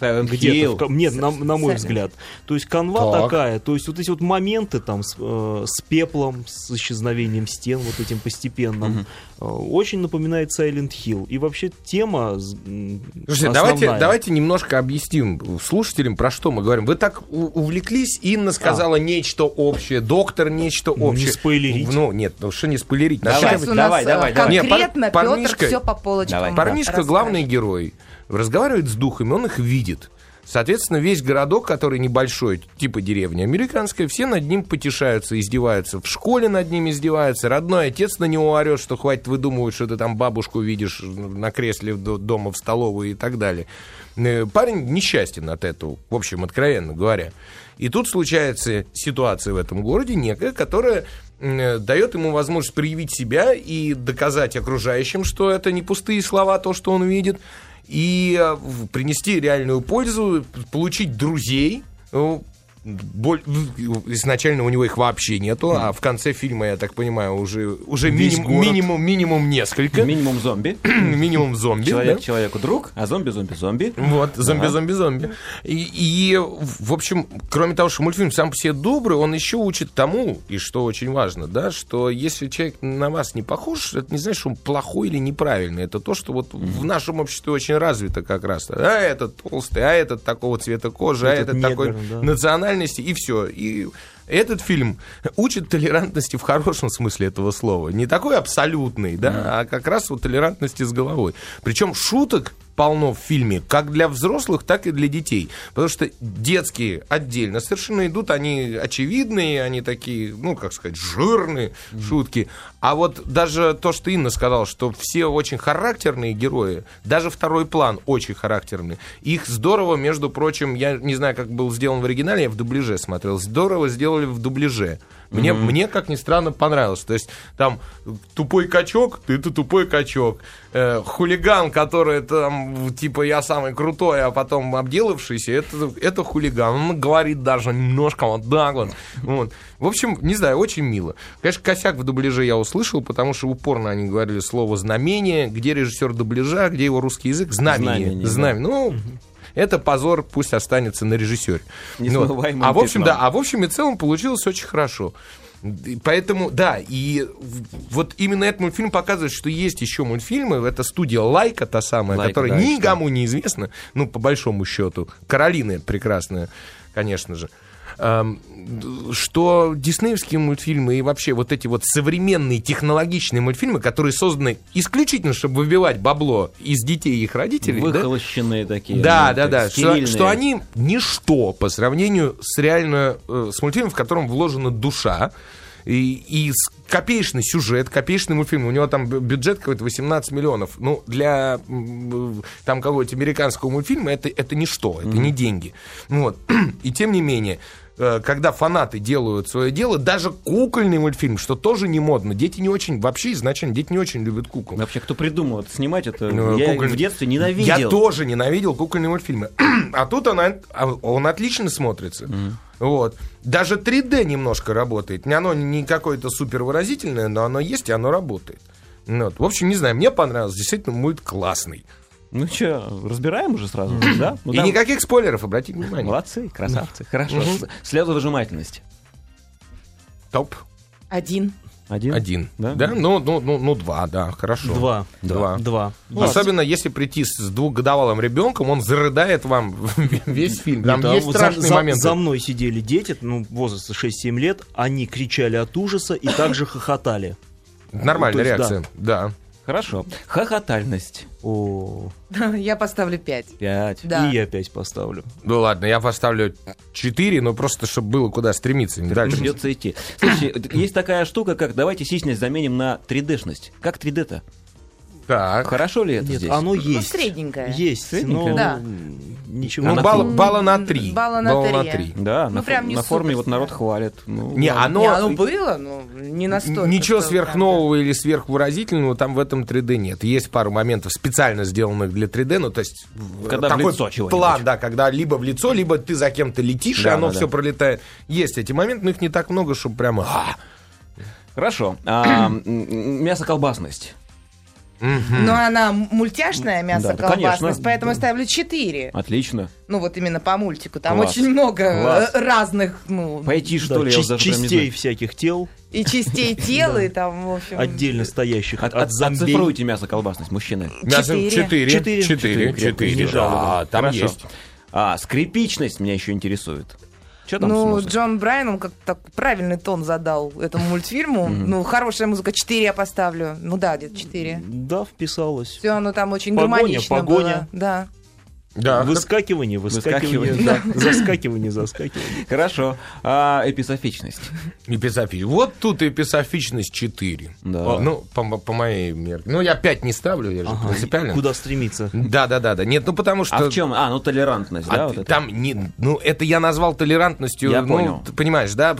Silent Где-то, Hill. в нет, на, на мой взгляд. То есть канва Так. такая, то есть вот эти вот моменты там с, э, с пеплом, с исчезновением стен, вот этим постепенным, э, очень напоминает Silent Hill. И вообще тема Слушайте, давайте, основная. давайте немножко объясним слушателям, про что мы говорим. Вы так у- увлеклись, Инна сказала нечто общее, доктор нечто общее. не спойлерить. Ну, нет, ну что не спойлерить? Давай, Начать- Сейчас у давай, нас э, давай, давай. Не, пар- конкретно парнишка- Петр все по полочкам. Давай. Парнишка, главный герой, разговаривает с духами, он их видит. Соответственно, весь городок, который небольшой, типа деревня американская, все над ним потешаются, издеваются. В школе над ним издеваются. Родной отец на него орет, что хватит выдумывать, что ты там бабушку видишь на кресле до- дома в столовой и так далее. Э, Парень несчастен от этого, в общем, откровенно говоря. И тут случается ситуация в этом городе некая, которая э, дает ему возможность проявить себя и доказать окружающим, что это не пустые слова, то, что он видит, и э, принести реальную пользу, получить друзей. Ну, боль- изначально у него их вообще нету, а в конце фильма, я так понимаю, уже, уже Весь минимум, город. минимум, минимум несколько. Минимум зомби. Минимум зомби. Человек да? человеку друг, а зомби зомби зомби. Вот, зомби-зомби-зомби. И, и, в общем, кроме того, что мультфильм сам по себе добрый, он еще учит тому, и что очень важно, да, что если человек на вас не похож, это не значит, что он плохой или неправильный. Это то, что вот в нашем обществе очень развито как раз. А этот толстый, а этот такого цвета кожи, а Этот этот такой негр, да. Национальности, и все. И этот фильм учит толерантности в хорошем смысле этого слова. Не такой абсолютный, да, а как раз вот толерантности с головой. Причем шуток полно в фильме, как для взрослых, так и для детей. Потому что детские отдельно совершенно идут, они очевидные, они такие, ну, как сказать, жирные шутки. А вот даже то, что Инна сказала, что все очень характерные герои, даже второй план очень характерный. Их здорово, между прочим, я не знаю, как был сделан в оригинале, я в дубляже смотрел, здорово сделали в дубляже. Мне, мне, как ни странно, понравилось. То есть там тупой качок, ты это тупой качок. Э, хулиган, который там, типа, я самый крутой, а потом обделавшийся, это, это хулиган. Он говорит даже немножко вот так вот. вот. В общем, не знаю, очень мило. Конечно, косяк в дубляже я услышал, потому что упорно они говорили слово «знамение». Где режиссер дубляжа, где его русский язык? Знамение. Знамение, да. Знамение. Ну, это позор, пусть останется на режиссере. Несмываемым а в общем, да, а в общем и целом получилось очень хорошо. Поэтому, да, и вот именно этот мультфильм показывает, что есть еще мультфильмы. Это студия Лайка, та самая, Лайка, которая да, никому не известна, ну, по большому счету. Каролина прекрасная, конечно же. Эм, что диснеевские мультфильмы и вообще вот эти вот современные технологичные мультфильмы, которые созданы исключительно, чтобы выбивать бабло из детей и их родителей, да? Выхолощенные такие. Да, ну, да, так, да. Что, что они ничто по сравнению с реально э, с мультфильмом, в котором вложена душа. И, и копеечный сюжет, копеечный мультфильм. У него там бю- бюджет какой-то 18 миллионов. Ну, для там какого-то американского мультфильма это, это ничто, это не деньги. Вот. И тем не менее, когда фанаты делают свое дело, даже кукольный мультфильм, что тоже не модно. Дети не очень, вообще изначально дети не очень любят кукол. Вообще, кто придумал это снимать, это Ну, я кукольный- в детстве ненавидел. Я тоже ненавидел кукольные мультфильмы. а тут она, а он отлично смотрится. Вот. Даже 3D немножко работает. Оно не какое-то супер выразительное, но оно есть, и оно работает. Ну Вот. В общем, не знаю, мне понравилось. Действительно, мульт классный. Ну что, разбираем уже сразу, да? Ну, и там- никаких спойлеров, обратите внимание. Молодцы, красавцы. Хорошо. С- Слезовыжимательность. Топ. Один. Один? Один. Да? Да? Ну, ну, ну, ну, два, да, хорошо. Два. Два. Два. Особенно если прийти с двухгодовалым ребенком, он зарыдает вам весь фильм. Там Нет, а есть за- страшные за, моменты. за мной сидели дети, ну, возраста 6-7 лет, они кричали от ужаса и также хохотали. Нормальная То есть, реакция, да. Хорошо. Хохотальность. О, Я поставлю 5. Пять. Да. и я опять поставлю. Ну ладно, я поставлю 4, но просто, чтобы было куда стремиться. Дальше. Придется идти. Слушайте, есть такая штука, как давайте сисьность заменим на 3D-шность. Как 3D-то? Так. Хорошо ли это Нет, здесь? оно есть. средненькое. Есть, Средненькое? но Да. ничего. Ну, Она балла, фу- балла на 3. Балла на три. Да, Ну, на, прям не на форме вот народ хвалит. Ну, Не, оно... Не, оно было, но не настолько. Ничего сверхнового или сверхвыразительного там в этом 3D нет. Есть пару моментов специально сделанных для 3D, ну то есть в- Когда в такой лицо чего-нибудь. план, да, когда либо в лицо, либо ты за кем-то летишь, и Да, оно да, все да. пролетает. Есть эти моменты, но их не так много, чтобы прямо... «А!» Хорошо. А, мясо-колбасность. Правда. Но она мультяшная мясо Да, да, колбасность, конечно. поэтому я ставлю 4. Отлично. Ну вот именно по мультику. Там Класс. очень много Класс. э, разных, ну, Пойти, Да, что ли, даже прям не частей знаю. всяких тел, и частей тела, и там, в общем... отдельно стоящих От- от, от- зомбей. Оцифруйте мясо-колбасность, мужчины. Мясо Четыре. 4. Четыре. 4. Четыре. Не жалуюсь. Да, там есть. А, скрипичность меня еще интересует. Что там Ну? Джон Брайан, он как так правильный тон задал этому мультфильму. Ну, хорошая музыка, 4 я поставлю. Ну да, где-то 4. Да, вписалось. Все оно там очень Погоня, гармонично погоня. было. Да. Да. Выскакивание, выскакивание, Выскакивание. да, заскакивание, заскакивание. Хорошо. А, эписофичность. Эписофи- Вот тут эписофичность 4. Да. Ну, по, по моей мерке. Ну, я 5 не ставлю, я же Ага, принципиально. Куда стремиться? Да, да, да, да. Нет, ну потому что. А в чем? А, ну толерантность, А да? вот это? там не, ну это я назвал толерантностью. Я ну, понял. Ты понимаешь, да?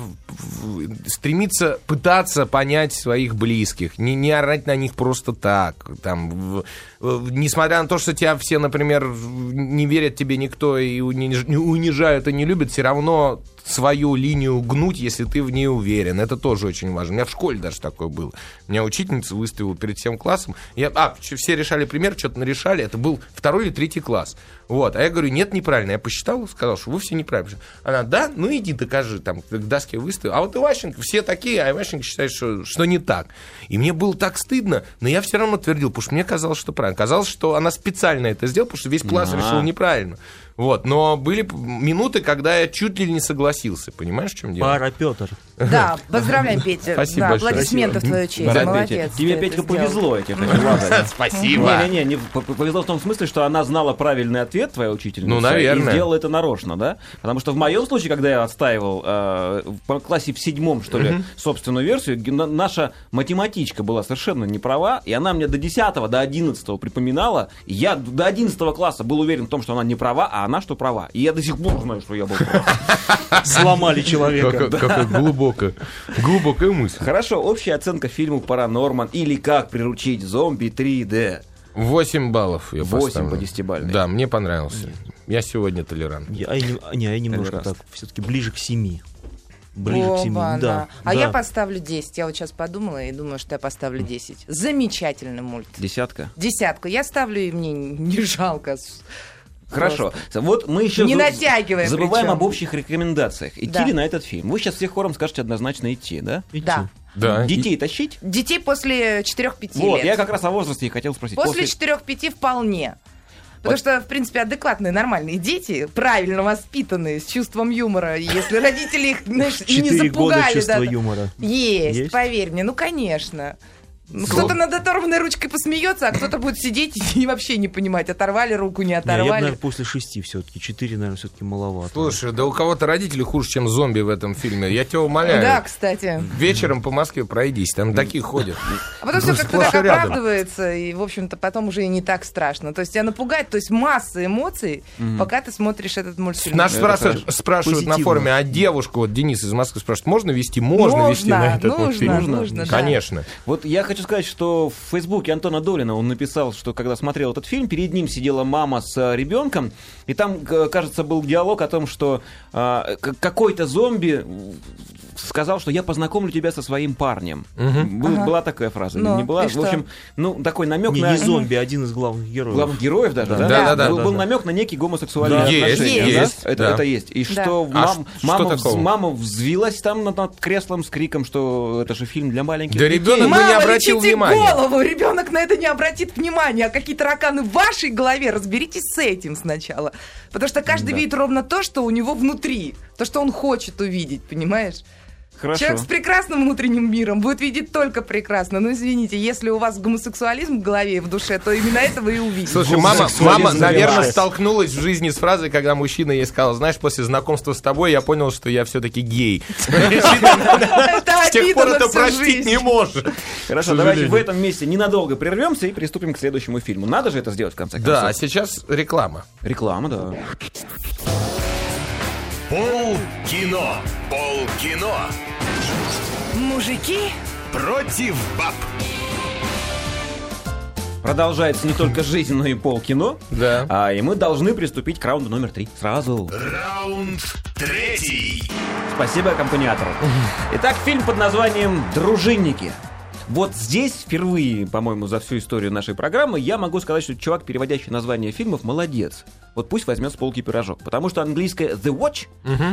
Стремиться пытаться понять своих близких, не, не орать на них просто так. Там, несмотря на то, что тебя все, например, не верят тебе никто и униж- унижают и не любят, все равно свою линию гнуть, если ты в ней уверен. Это тоже очень важно. У меня в школе даже такое было. Меня учительница выставила перед всем классом. Я, а, все решали пример, что-то нарешали. Это был второй или третий класс. Вот. А я говорю, нет, неправильно. Я посчитал, сказал, что вы все неправильно. Она, да, ну иди докажи, там, к доске выставил. А вот Иващенко, все такие, а Иващенко считает, что, что не так. И мне было так стыдно, но я все равно твердил, потому что мне казалось, что правильно. Казалось, что она специально это сделала, потому что весь класс А. решил неправильно. Вот, но были минуты, когда я чуть ли не согласился. Понимаешь, в чем дело? Пара Петр. Да, поздравляем, Петя. Спасибо да, большое. аплодисменты в твою честь. Да, Молодец. Петя. Тебе, Петька, сделал. повезло, сказать. Спасибо. Не-не-не, не, п- п- повезло в том смысле, что она знала правильный ответ, твоя учительница, Ну, наверное. и сделала это нарочно, да? Потому что в моем случае, когда я отстаивал э, в классе в седьмом, что ли, собственную версию, наша математичка была совершенно не права, и она мне до 10 до 11 припоминала, и я до 11 класса был уверен в том, что она не права, а она что права. И я до сих пор знаю, что я был прав. Сломали человека. Как- Какая глубокая, глубокая мысль. Хорошо, общая оценка фильму «Паранорман» или «Как приручить зомби 3D». 8 баллов я 8 поставлю. по десятибалльной. Да, мне понравился. Я сегодня толерант. Я, я не, не, я немножко раз. так, все-таки ближе к семи. Ближе к семи, Оба, да. А да. я поставлю 10. Я вот сейчас подумала и думаю, что я поставлю 10. Замечательный мульт. Десятка. Десятку. Я ставлю, и мне не жалко. Хорошо. Вот мы еще Не натягиваем забываем причем. об общих рекомендациях. Идти Да. ли на этот фильм? Вы сейчас все хором скажете однозначно идти, да? Идти. Да. Да. Детей тащить? Детей после 4-5 Вот, лет. я как раз о возрасте и хотел спросить. После 4-5 вполне. Потому Вот. что, в принципе, адекватные, нормальные дети, правильно воспитанные, с чувством юмора. Если родители их, знаешь, не Четыре года запугали. чувства да, юмора. Есть, Есть? поверь мне, ну, конечно. Ну, Кто-то над оторванной ручкой посмеется, а кто-то будет сидеть и вообще не понимать, оторвали руку, не Не, я бы, оторвали. наверное, после шести все-таки. Четыре, наверное, все-таки маловато. Слушай, да у кого-то родители хуже, чем зомби в этом фильме. Я тебя умоляю. Да, кстати. Вечером по Москве пройдись, там такие ходят. А потом все Ну, как-то так оправдывается, и, в общем-то, потом уже и не так страшно. То есть тебя напугать, то есть масса эмоций, пока ты смотришь этот мультфильм. Нас спрашивают, на форуме, а девушку, вот Денис из Москвы спрашивает, можно вести? Можно, вести на этот мультфильм? нужно. Конечно. Вот я хочу сказать, что в Фейсбуке Антона Долина он написал, что когда смотрел этот фильм, перед ним сидела мама с э, ребенком, и там, кажется, был диалог о том, что а, к- какой-то зомби сказал, что я познакомлю тебя со своим парнем. Был- Ага. Была такая фраза, Ну, не была? и В что? общем, ну такой намек Не, на не зомби, один из главных героев. главных героев даже, да? Да, да, да, был, да, был да. намек на некие гомосексуальные Да. Есть, отношения. есть, да? Это, да. это есть. И Да. что А мам- что мама, вз- такого? мама взвилась там над, над креслом с криком, что это же фильм для маленьких Да ребенок бы не Мама, обратил лечите внимания. голову, ребенок на это не обратит внимания. А какие тараканы в вашей голове, разберитесь с этим сначала. Потому что каждый Да. видит ровно то, что у него внутри, то, что он хочет увидеть, понимаешь? Хорошо. Человек с прекрасным внутренним миром будет видеть только прекрасно. Ну, извините, если у вас гомосексуализм в голове и в душе, то именно это вы и увидите. Слушай, мама, мама, наверное, столкнулась в жизни с фразой, когда мужчина ей сказал, знаешь, после знакомства с тобой я понял, что я все-таки гей. С тех пор это простить не может. Хорошо, давайте в этом месте ненадолго прервемся и приступим к следующему фильму. Надо же это сделать в конце концов. Да, а сейчас реклама. Реклама, да. Пол кино. Пол кино. Мужики, Против баб. Продолжается не только жизнь, но и полкино. Да. А, и мы должны приступить к раунду номер три. Сразу. Раунд третий. Спасибо аккомпаниатору. Итак, фильм под названием «Дружинники». Вот здесь впервые, по-моему, за всю историю нашей программы я могу сказать, что чувак, переводящий название фильмов, молодец. Вот пусть возьмет с полки пирожок. Потому что английское The Watch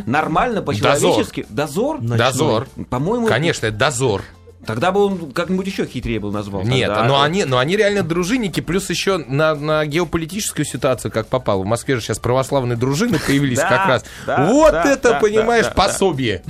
нормально по-человечески... Дозор? Дозор. По-моему... Конечно, это дозор. Тогда бы он как-нибудь еще хитрее был назвал. Нет, Тогда- но они, но они реально дружинники, плюс еще на, на геополитическую ситуацию, как попало. В Москве же сейчас православные дружины появились как раз. вот это, понимаешь, пособие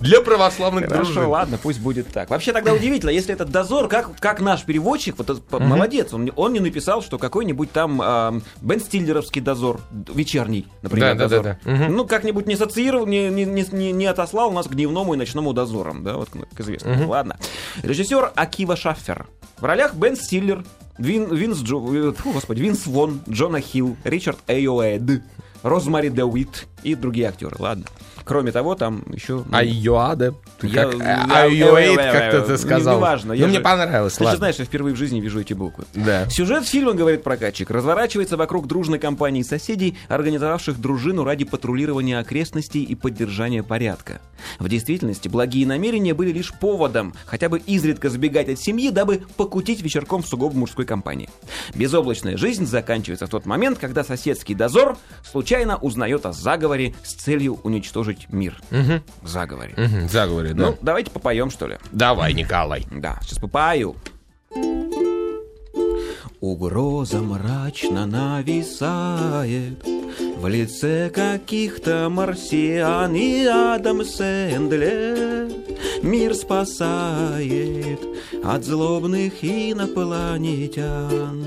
для православных Хорошо, дружин. ладно, пусть будет так. Вообще тогда удивительно, если этот дозор, как, как наш переводчик, вот молодец, он, не- он не написал, что какой-нибудь там ам, Бен Стиллеровский дозор, вечерний, например, Да, дозор. да, да. Ну, как-нибудь не ассоциировал, не, не, не, не- не отослал нас к дневному и ночному дозорам, да, вот как известно. Ладно. Режиссер Акива Шаффер. В ролях Бен Стиллер, Вин, Винс, Джо, э, фу, господи, Винс Вон, Джона Хилл, Ричард Эйоэд, Розмари Деуит и другие актеры, ладно. Кроме того, там еще... ну, Айоада. Я- Как, Айоэйд, как-то ты не- сказал. неважно, Ну, мне же- понравилось, Ты же ладно. знаешь, я впервые в жизни вижу эти буквы. Да. Сюжет фильма, говорит прокатчик, разворачивается вокруг дружной компании соседей, организовавших дружину ради патрулирования окрестностей и поддержания порядка. В действительности, благие намерения были лишь поводом хотя бы изредка сбегать от семьи, дабы покутить вечерком в сугубо мужской компании. Безоблачная жизнь заканчивается в тот момент, когда соседский дозор случайно узнает о заговоре с целью уничтожить мир. Заговоре. Мгм, Заговоре, да. Ну, давайте попоем, что ли. Давай, Николай. Да, сейчас попою. Угроза мрачно нависает В лице каких-то марсиан и Адам Сэндлер Мир спасает от злобных инопланетян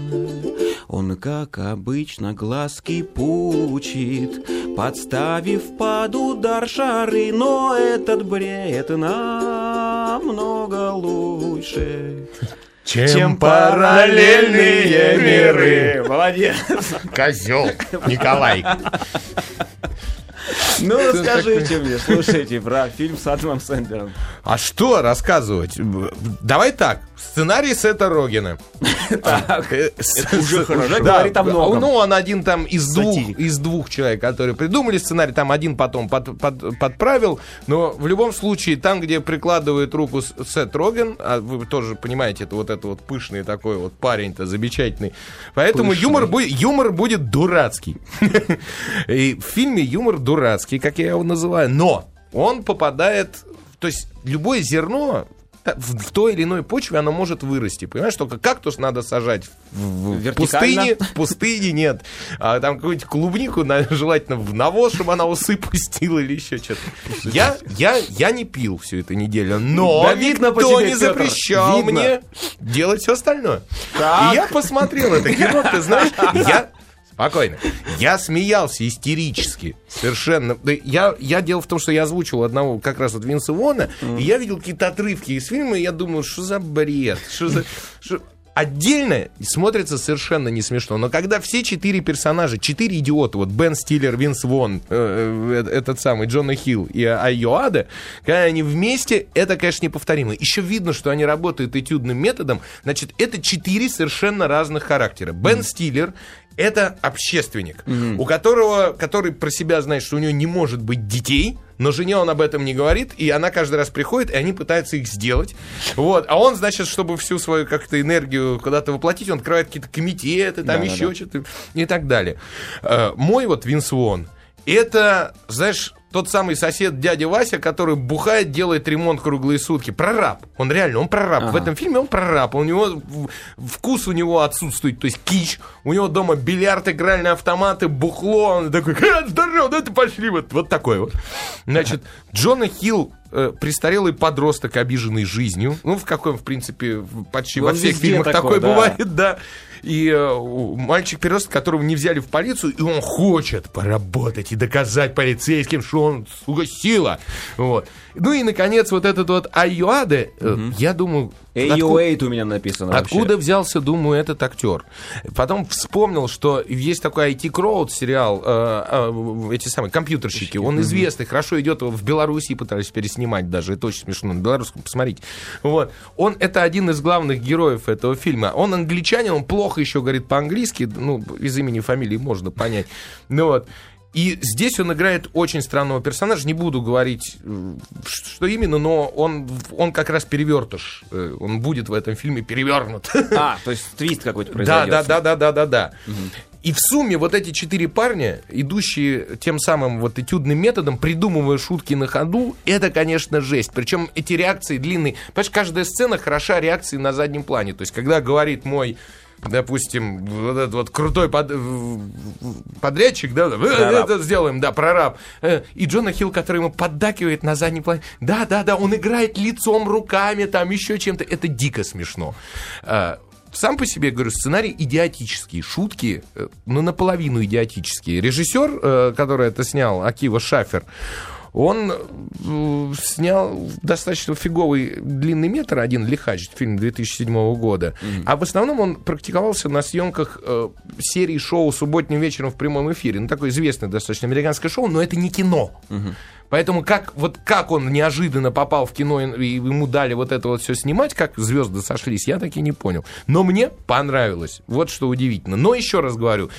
Он, как обычно, глазки пучит Подставив под удар шары Но этот бред намного лучше Чем параллельные миры. Молодец. Козел. Николай. Ну, расскажите мне, слушайте, про фильм с Адамом Сэндлером. А что рассказывать? Давай так. Сценарий Сета Рогина. Так, Э, это уже хорошо, говорит о многом. Ну, он один там из двух, из двух человек, которые придумали сценарий, там один потом под- под- подправил, но в любом случае, там, где прикладывает руку Сет Роген, а вы тоже понимаете, это вот это вот пышный такой вот парень-то замечательный, поэтому юмор, бу- юмор будет дурацкий. И в фильме юмор дурацкий, как я его называю, но он попадает, то есть любое зерно в, в той или иной почве оно может вырасти. Понимаешь, только кактус надо сажать в, в пустыне. В пустыне нет. А там какую-нибудь клубнику на- желательно в навоз, чтобы она усы пустила или еще что-то. Я, я, я не пил всю эту неделю, но Да видно по тебе, не запрещал видно. мне делать все остальное. Так. И я посмотрел это кино, ты знаешь, я... Спокойно. Я смеялся истерически. Совершенно. Я, я дело в том, что я озвучил одного как раз вот Винса Вона, и я видел какие-то отрывки из фильма, и я думаю, что за бред? Что за... что- Отдельно смотрится совершенно не смешно, но когда все четыре персонажа, четыре идиота, вот Бен Стиллер, Винс Вон, э, э, этот самый Джона Хилл и Айоада, когда они вместе, это, конечно, неповторимо. Еще видно, что они работают этюдным методом, значит, это четыре совершенно разных характера. Бен Стиллер это общественник, у которого, который про себя знает, что у него не может быть детей, но жене он об этом не говорит, и она каждый раз приходит, и они пытаются их сделать. Вот. А он, значит, чтобы всю свою как-то энергию куда-то воплотить, он открывает какие-то комитеты, там Да-да-да. еще что-то и так далее. Э, Мой вот Винс Вон, это, знаешь, тот самый сосед дядя Вася, который бухает, делает ремонт круглые сутки. Прораб. Он реально, он прораб. В Ага. этом фильме он прораб. У него в- вкус у него отсутствует, то есть кич. У него дома бильярд, игральные автоматы, бухло. Он такой, «Ха, здорово, да ты пошли. Вот, вот такой вот. Значит, Джона Хилл э, престарелый подросток, обиженный жизнью. Ну, в каком, в принципе, в- почти Он во всех фильмах такой, такое да. бывает, да. И э, у- мальчик-переросток, которого не взяли в полицию, и он хочет поработать и доказать полицейским, что он, сука, сила. Вот. Ну и, наконец, вот этот вот Айоаде, э, я думаю... AO8 у меня написано вообще. Откуда взялся, думаю, этот актер? Потом вспомнил, что есть такой IT Crowd сериал, э, э, эти самые компьютерщики. Он известный, хорошо идет в Беларуси пытались переснимать даже. Это очень смешно. На белорусском посмотрите. Вот. Он это один из главных героев этого фильма. Он англичанин, он плохо еще говорит по-английски. Ну, из имени и фамилии можно понять. Ну вот. И здесь он играет очень странного персонажа. Не буду говорить, э, что именно, но он, он как раз перевертыш. Э, Он будет в этом фильме перевернут. А, то есть твист какой-то Да, произойдет. да, да, да, да, да, да. И в сумме вот эти четыре парня, идущие тем самым вот этюдным методом, придумывая шутки на ходу, это, конечно, жесть. Причем эти реакции длинные. Понимаешь, каждая сцена хороша реакцией на заднем плане. То есть, когда говорит мой допустим, вот этот вот крутой под- подрядчик, да, Прораб. это сделаем, да, прораб. Э, И Джона Хилл, который ему поддакивает на заднем плане. Да, да, да, он играет лицом, руками, там еще чем-то. Это дико смешно. А, Сам по себе, говорю, сценарий идиотический, шутки, э, ну, наполовину идиотические. Режиссер, э, который это снял, Акива Шафер, он э, снял достаточно фиговый длинный метр, один «Лихач», фильм 2007 года. А в основном он практиковался на съемках э, серии шоу «Субботним вечером» в прямом эфире. Ну, такое известное достаточно американское шоу, но это не кино. Поэтому как, вот как он неожиданно попал в кино и ему дали вот это вот все снимать, как звезды сошлись, я так и не понял. Но мне понравилось. Вот что удивительно. Но еще раз говорю,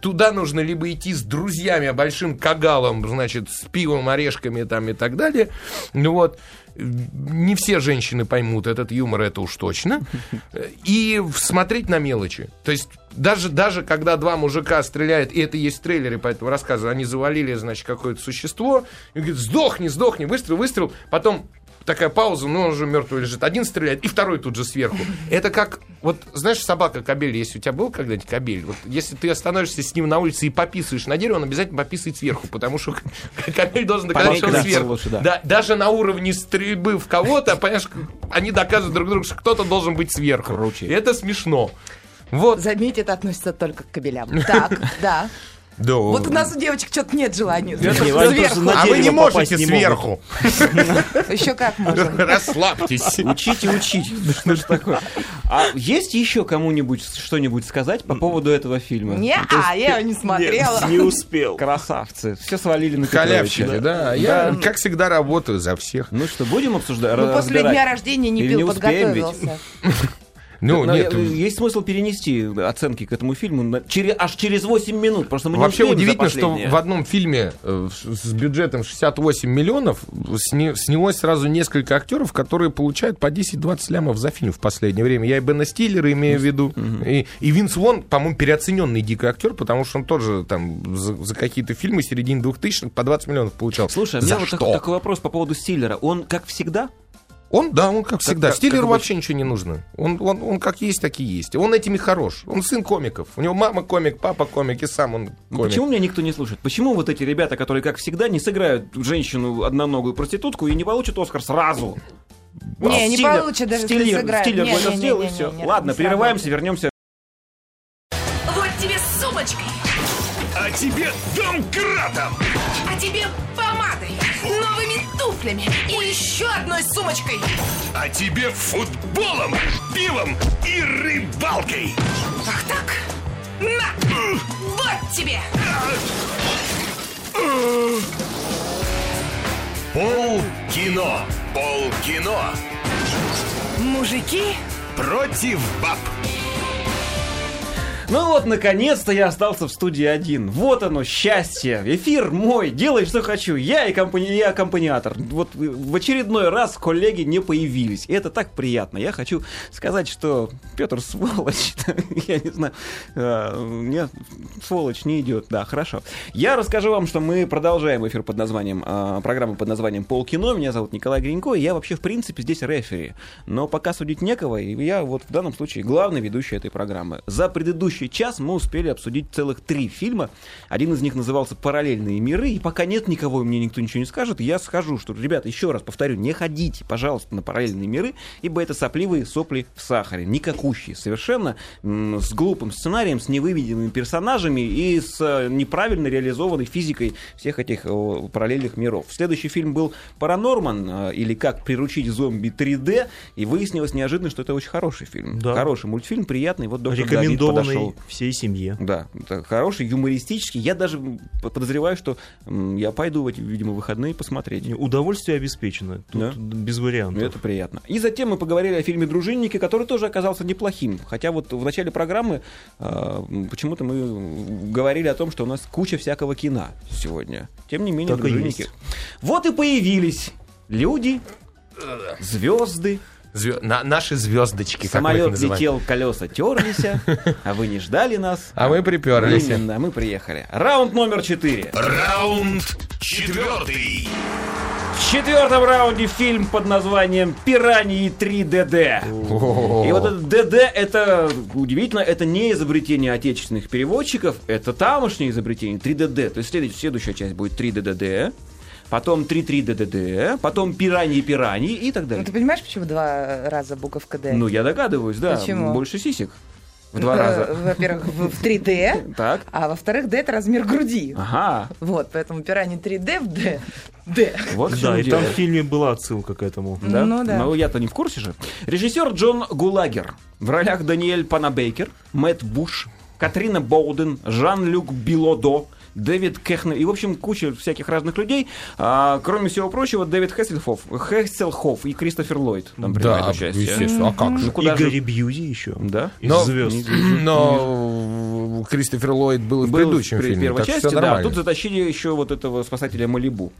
туда нужно либо идти с друзьями, большим кагалом, значит, с пивом, орешками там и так далее. Ну вот. Не все женщины поймут этот юмор, это уж точно. И смотреть на мелочи. То есть даже, даже когда два мужика стреляют, и это есть в трейлере по этому рассказу, они завалили, значит, какое-то существо, и говорит, сдохни, сдохни, выстрел, выстрел, потом такая пауза, ну он уже мертвый лежит. Один стреляет, и второй тут же сверху. Это как, вот знаешь, собака кобель, если у тебя был когда-нибудь кобель, вот если ты остановишься с ним на улице и пописываешь на дерево, он обязательно пописывает сверху, потому что кобель должен доказать, что он сверху. лучше, да. Да, даже на уровне стрельбы в кого-то, понимаешь, они доказывают друг другу, что кто-то должен быть сверху. Круче. И это смешно. Вот. Заметь, это относится только к кабелям. Так, да. Да. Вот у нас у девочек что-то нет желания. Сверху. А вы не можете не сверху. Еще как можно. Расслабьтесь. Учите, учить. Что ж такое? А есть еще кому-нибудь что-нибудь сказать по поводу этого фильма? Не, а я не смотрела. Не успел. Красавцы. Все свалили на Халявщики, да. Я, как всегда, работаю за всех. Ну что, будем обсуждать? Ну, после дня рождения не пил, подготовился. Ну, Но нет, Есть смысл перенести оценки к этому фильму на- через, аж через 8 минут. Просто мы Вообще удивительно, что в одном фильме э, с бюджетом 68 миллионов сни- снялось сразу несколько актеров, которые получают по 10-20 лямов за фильм в последнее время. Я и Бена Стиллера имею в виду. И, и Винс Вон, по-моему, переоцененный дико актер, потому что он тоже там за, за какие-то фильмы середины 2000 по 20 миллионов получал. Слушай, а у за меня вот что? так- такой вопрос по поводу Стиллера. Он, как всегда, Он, да, он как всегда. как- Стиллеру как вообще ничего не нужно. Он, он, он как есть, так и есть. Он этими хорош. Он сын комиков. У него мама комик, папа комик, и сам он Ну, комик. Почему меня никто не слушает? Почему вот эти ребята, которые, как всегда, не сыграют женщину одноногую проститутку и не получат Оскар сразу? Не, не получит, даже если Стиллер, сыграет. Стиллер не, сделал, и все. Ладно, прерываемся, вернемся. Вот тебе с сумочкой, А тебе домкратом! а тебе помадой, новыми туфлями и одной сумочкой. А тебе футболом, пивом и рыбалкой! Ах так? На! Вот тебе! Пол кино! Пол кино! Мужики Против баб! Ну вот, наконец-то я остался в студии один. Вот оно, счастье. Эфир мой, делай, что хочу. Я и, компани... я аккомпаниатор. Вот э, в очередной раз коллеги не появились. И это так приятно. Я хочу сказать, что Петр сволочь. я не знаю. А, Нет, сволочь не идет. Да, хорошо. Я расскажу вам, что мы продолжаем эфир под названием, а, программу под названием «Полкино». Меня зовут Николай Гринько, и я вообще, в принципе, здесь рефери. Но пока судить некого, и я вот в данном случае главный ведущий этой программы. За предыдущий следующий час мы успели обсудить целых три фильма. Один из них назывался «Параллельные миры», и пока нет никого, и мне никто ничего не скажет, я скажу, что, ребята, еще раз повторю, не ходите, пожалуйста, на «Параллельные миры», ибо это сопливые сопли в сахаре, никакущие совершенно, с глупым сценарием, с невыведенными персонажами и с э, неправильно реализованной физикой всех этих параллельных миров. Следующий фильм был «Паранорман», э, или «Как приручить зомби 3D», и выяснилось неожиданно, что это очень хороший фильм. Да. Хороший мультфильм, приятный. Вот доктор Рекомендованный подошел. всей семье. Да, это хороший, юмористический. Я даже подозреваю, что я пойду в эти, видимо, выходные посмотреть. Удовольствие обеспечено. Тут Да. без вариантов. Это приятно. И затем мы поговорили о фильме «Дружинники», который тоже оказался неплохим. Хотя вот в начале программы э, почему-то мы говорили о том, что у нас куча всякого кино сегодня. Тем не менее, Так и «Дружинники». есть. Вот и появились люди, звезды, Звё- на- наши звездочки, как мы самолет называем. летел, колеса терлись, а вы не ждали нас. А мы приперлись. Именно, мы приехали. Раунд номер четыре. Раунд четвертый. В четвертом раунде фильм под названием «Пираньи 3DD». И вот этот ДД, это удивительно, это не изобретение отечественных переводчиков, это тамошнее изобретение 3DD. То есть следующая, следующая часть будет 3DDD, потом 3-3-ДДД, потом пираньи-пираньи и так Ну, далее. ты понимаешь, почему два раза буковка «Д»? Ну, я догадываюсь, да. Почему? Больше сисек. В два раза. Во-первых, в в 3D, Так. а во-вторых, D это размер груди. Ага. Вот, поэтому пираньи 3D в D. D. Вот Да, и дело. там в фильме была отсылка к этому. Да? Ну да. Но я-то не в курсе же. Режиссер Джон Гулагер. В ролях Даниэль Панабейкер, Мэтт Буш, Катрина Боуден, Жан-Люк Билодо, Дэвид Кехнер и, в общем, куча всяких разных людей. А, кроме всего прочего, Дэвид Хесселхоф, Хесселхоф и Кристофер Ллойд там принимают Да, участие. естественно. А как же? Ну, куда и же- Гарри Бьюзи еще. Да? Из Но, звезд. но Кристофер Ллойд был и в Был предыдущем при фильме, первой части, да. нормально. Тут затащили еще вот этого спасателя Малибу.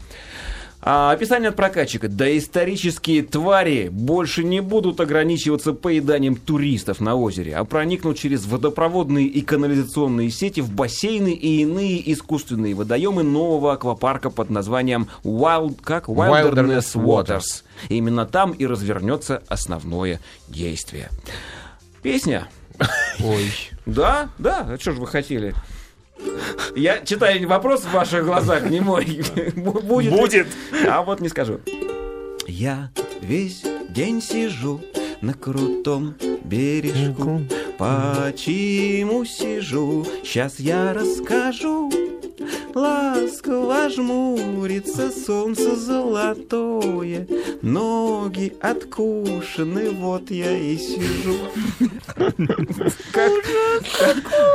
А, описание от прокатчика. Доисторические твари больше не будут ограничиваться поеданием туристов на озере, а проникнут через водопроводные и канализационные сети в бассейны и иные искусственные водоемы нового аквапарка под названием Wild, как? Wilderness Wilderness Waters. Именно там и развернется основное действие. Песня. Ой. Да, да, а что же вы хотели? Я читаю вопрос в ваших глазах, не мой. Будет. Будет. А вот не скажу. Я весь день сижу на крутом бережку. Почему сижу? Сейчас я расскажу. Ласково жмурится солнце золотое, Ноги откушены, вот я и сижу.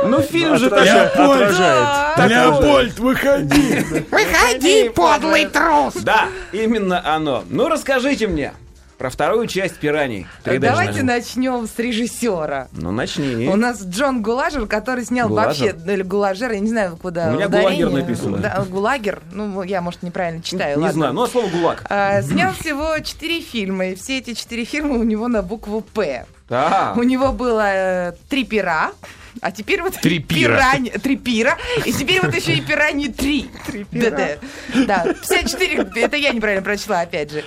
Ну, фильм же такой. отражает. Леопольд, выходи! Выходи, подлый трус! Да, именно оно. Ну, расскажите мне про вторую часть «Пираний». Давайте начнем с режиссера. Ну, начни. У нас Джон Гуложер, который снял Гуложер? вообще, или Гуложер, я не знаю, куда У меня ударение. Гулагер написано. Да, Гулагер, ну, я, может, неправильно читаю, Не ладно. знаю, ну, а слово «гулаг». А, снял всего четыре фильма, и все эти четыре фильма у него на букву «П». Да. У него было э, три пера, а теперь вот Три пира. пирань- три пира, и теперь вот еще и пираньи три. Да, да. Да, 54, это я неправильно прочла, опять же.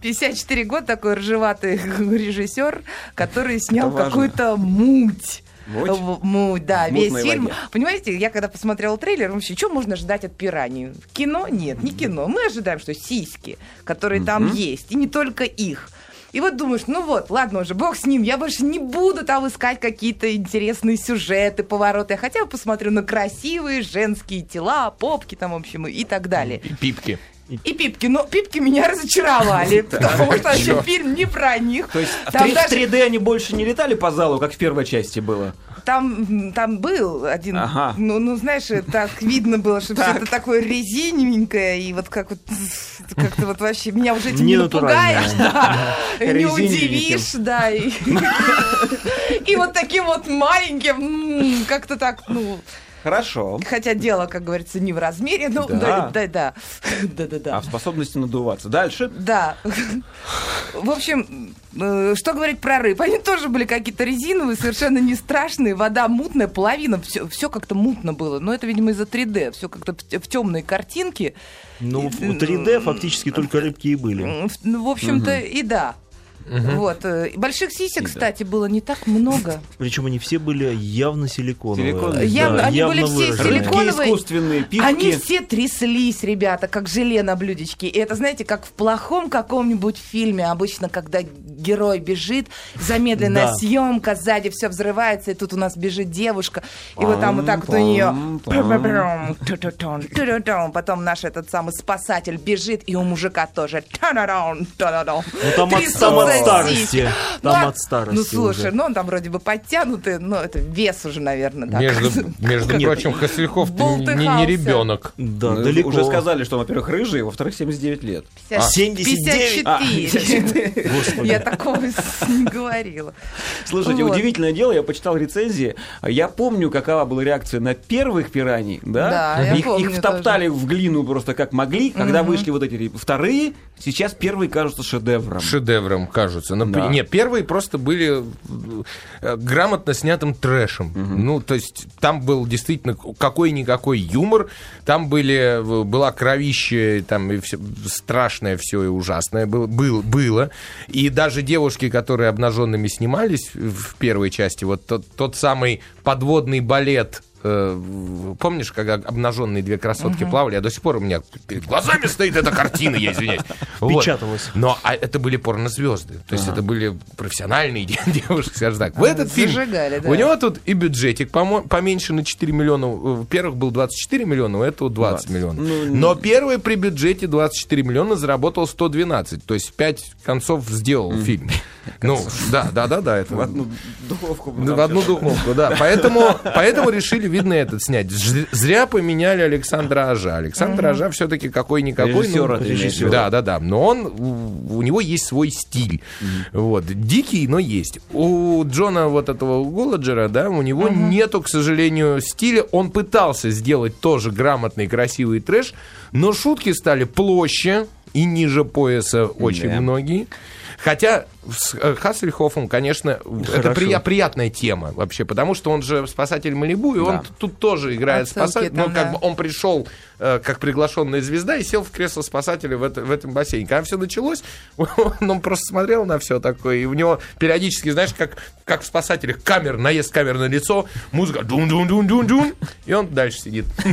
Э, 54 года такой ржеватый режиссер, который снял какую-то муть. Муть? Муть, да, В весь фильм. воде. Понимаете, я когда посмотрела трейлер, вообще, что можно ждать от пираний? Кино? Нет, не кино. Мы ожидаем, что сиськи, которые там есть, и не только их. И вот думаешь, ну вот, ладно уже, бог с ним, я больше не буду там искать какие-то интересные сюжеты, повороты. Я хотя бы посмотрю на красивые женские тела, попки там, в общем, и так далее. И пипки. И пипки, но пипки меня разочаровали, потому что вообще фильм не про них. То есть в Там 3- в даже- 3D они больше не летали по залу, как в первой части было? Там, там был один, Ага. ну, ну, знаешь, так видно было, что все Так. это такое резиненькое, и вот как вот, как-то вот вообще, меня уже этим не напугаешь, да, не удивишь, да, и, и вот таким вот маленьким, как-то так, ну, Хорошо. хотя дело, как говорится, не в размере, ну, Да. да, да, да, да, да, да. А в способности надуваться. Дальше. Да. В общем, э, что говорить про рыб? Они тоже были какие-то резиновые, совершенно не страшные. Вода мутная, половина, все, как-то мутно было. Но это, видимо, из-за 3D. Все как-то в, темной картинке. Ну, в 3D фактически только рыбки и были. В- Ну, в общем-то, и да. Вот. э, Больших сисек, кстати, было не так много. Причем они все были явно силиконовые. Силиконовые. Явно- Да, они явно были все выраженные. силиконовые. Рыбки искусственные, пивки. Они все тряслись, ребята, как желе на блюдечке. И это, знаете, как в плохом каком-нибудь фильме. Обычно, когда герой бежит, замедленная Да. съемка, сзади все взрывается, и тут у нас бежит девушка. И вот там вот так вот у нее... Потом наш этот самый спасатель бежит, и у мужика тоже. Ну там от, там от старости. Там Ну, от старости. Ну, слушай, уже. ну он там вроде бы подтянутый, но это вес уже, наверное. так. Между, между прочим, Хасельхоф не, не ребенок. Да, Ну, далеко. Уже сказали, что, во-первых, рыжий, во-вторых, 79 лет. 79? А, 54. Господи. Я такого не говорила. Слушайте, Вот. удивительное дело, я почитал рецензии. Я помню, какова была реакция на первых пираний, да? Да, я их, помню их втоптали в глину просто как могли. Когда вышли вот эти вторые, сейчас первые кажутся шедевром. Шедевром кажутся. Но, Да. Не, первые просто были э, грамотно снятым трэшем. Ну, то есть там был действительно какой-никакой юмор, там были, была кровище, там и всё- страшное все и ужасное было, был- было. И даже девушки, которые обнаженными снимались в первой части, вот тот, тот самый подводный балет Помнишь, когда обнаженные две красотки плавали? А до сих пор у меня перед глазами стоит эта картина, я извиняюсь. Вот. Печаталось. Но а это были порнозвезды. То есть это были профессиональные де- девушки, скажем так. В этот фильм да. у него тут и бюджетик поменьше на 4 миллиона. Первых был 24 миллиона, у этого 20, миллионов. Но первый при бюджете 24 миллиона заработал 112. То есть 5 концов сделал фильм. Ну, да, да, да, да. Это В одну духовку. ну, в одну духовку, да. Поэтому, поэтому решили, видно, этот снять. Зря поменяли Александра Ажа. Александр Ажа все-таки какой-никакой. ну, имеешь в виду? Да, да, да. Но он, у него есть свой стиль. Вот. Дикий, но есть. У Джона вот этого Голладжера, да, у него нету, к сожалению, стиля. Он пытался сделать тоже грамотный, красивый трэш, но шутки стали площе и ниже пояса очень Да. многие. Хотя с э, Хассельхофом, конечно, это Хорошо. прия- приятная тема вообще, потому что он же спасатель Малибу, и он Да. тут тоже играет спасатель. там, Ну, как да. бы он пришел э, как приглашенная звезда и сел в кресло спасателя в, это- в этом бассейне. Когда все началось, он просто смотрел на все такое, и у него периодически, знаешь, как, как в спасателях, камер, наезд камер на лицо, музыка дун-дун-дун-дун-дун, и он дальше сидит.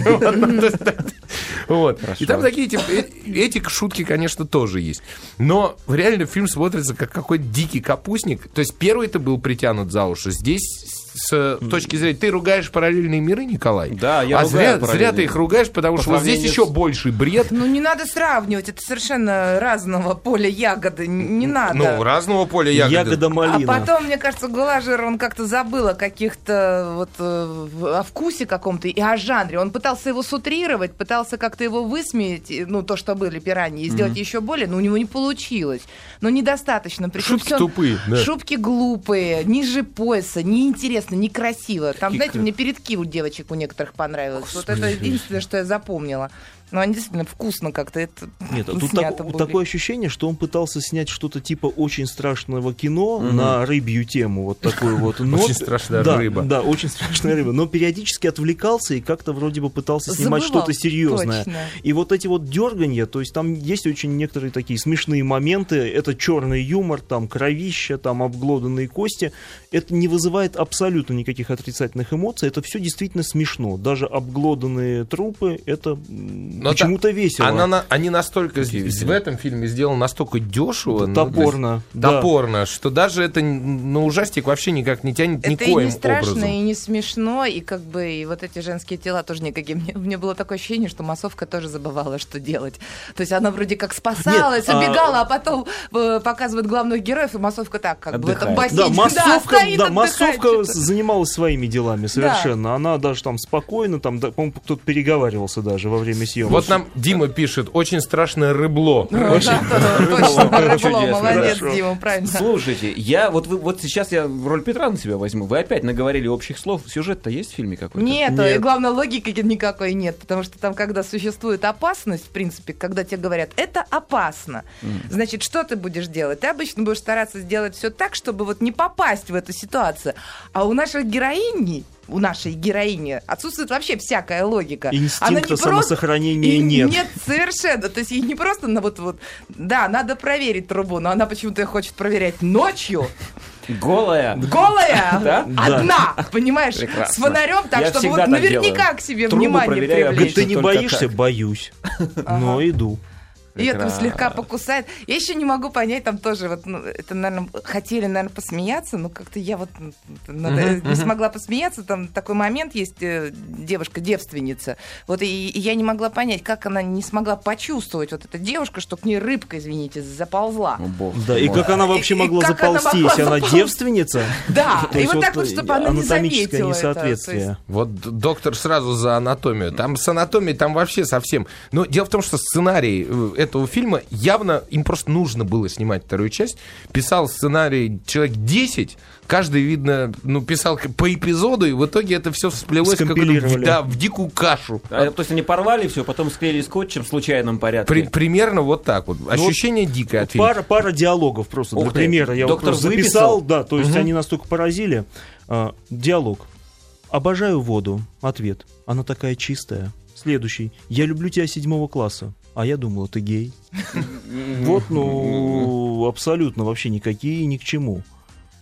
Вот, ну. И там такие типа, э- эти шутки, конечно, тоже есть. Но реально фильм смотрится как дикий капустник. То есть первый-то был притянут за уши. Здесь с точки зрения... Ты ругаешь параллельные миры, Николай? Да, я А ругаю зря, зря ты их ругаешь, потому По что вот здесь еще больший бред. Ну, не надо сравнивать, это совершенно разного поля ягоды, не надо. Ну, разного поля ягоды. Ягода А малина. потом, мне кажется, Гулажер, он как-то забыл о каких-то вот э, о вкусе каком-то и о жанре. Он пытался его сутрировать, пытался как-то его высмеять, ну, то, что были пираньи, и сделать еще более, но у него не получилось. Но недостаточно. Причем Шутки всё- тупые, да. Шутки глупые, ниже пояса, неинтересно, некрасиво. Там, знаете, мне передки у девочек у некоторых понравилось. Вот это единственное, что я запомнила. Но они действительно вкусно как-то это Нет, а тут так- было. такое ощущение, что он пытался снять что-то типа очень страшного кино на рыбью тему, вот такую вот. но- Очень страшная да, рыба. Да, очень страшная рыба. Но периодически отвлекался и как-то вроде бы пытался снимать что-то серьезное. точно. И вот эти вот дерганья, то есть там есть очень некоторые такие смешные моменты. Это черный юмор, там кровища, там обглоданные кости. Это не вызывает абсолютно никаких отрицательных эмоций. Это все действительно смешно. Даже обглоданные трупы, это Но почему-то та- весело. Она, на- они настолько в этом фильме сделаны настолько дешево, ну, Топорно, то есть да. топорно, что даже это на ужастик вообще никак не тянет Это и никоим не страшно, образом. и не смешно, и как бы и вот эти женские тела тоже никакие. Мне, мне было такое ощущение, что массовка тоже забывала, что делать. То есть она вроде как спасалась, Нет, а- убегала, а, потом э, показывает главных героев, и массовка так, как бы в этом Отдыхает. бассейне. Да, массовка, стоит, да, массовка занималась своими делами совершенно. Она даже там спокойно, там, да, по-моему, кто-то переговаривался даже во время съемок. Вот нам Дима пишет, очень страшное рыбло. Ну, да, Точно, рыбло, Чудесно, молодец, хорошо. Дима, правильно. Слушайте, я вот вы вот сейчас я роль Петра на себя возьму. Вы опять наговорили общих слов. Сюжет-то есть в фильме какой-то? Нет, Нет. и главное, логики никакой нет, потому что там, когда существует опасность, в принципе, когда тебе говорят, это опасно, значит, что ты будешь делать? Ты обычно будешь стараться сделать все так, чтобы вот не попасть в эту ситуацию. А у наших героинь у нашей героини отсутствует вообще всякая логика. Инстинкта не просто- самосохранения и нет. Нет, совершенно. То есть ей не просто на вот вот, да, надо проверить трубу, но она почему-то хочет проверять ночью, Голая. голая, Да? одна, понимаешь, с Прекрасно. фонарем, так Я чтобы вот наверняка делаю. к себе Трубы внимание привлечь. ты не боишься? так. Боюсь. Но иду. И это Прекрасно. слегка покусает. Я еще не могу понять, там тоже вот, ну, это, наверное, хотели, наверное, посмеяться, но как-то я вот м, надо- не смогла посмеяться. Там такой момент есть, э, девушка-девственница. Вот и, и я не могла понять, как она не смогла почувствовать, вот эта девушка, что к ней рыбка, извините, заползла. О, бог Да, и как она вообще И- и могла заползти, если она девственница? Да, и вот так вот, чтобы она не заметила несоответствие. Вот доктор сразу за анатомию. Там с анатомией там вообще совсем. Но дело в том, что сценарий э, этого фильма явно им просто нужно было снимать вторую часть. Писал сценарий человек 10. Каждый, видно, ну, писал по эпизоду, и в итоге это все всплелось в какую-то Скомпилировали. в- да, в дикую кашу. А, то есть они порвали все, потом склеили скотчем в случайном порядке. При- примерно вот так вот. Ощущение дикое от фильма. Пара, пара диалогов просто Ух для ты. примера. Я вот Доктор выписал? записал, да, то есть они настолько поразили. А, диалог. Обожаю воду. Ответ. Она такая чистая. Следующий. Я люблю тебя седьмого класса. А я думала, ты гей. Вот, ну, абсолютно вообще никакие ни к чему.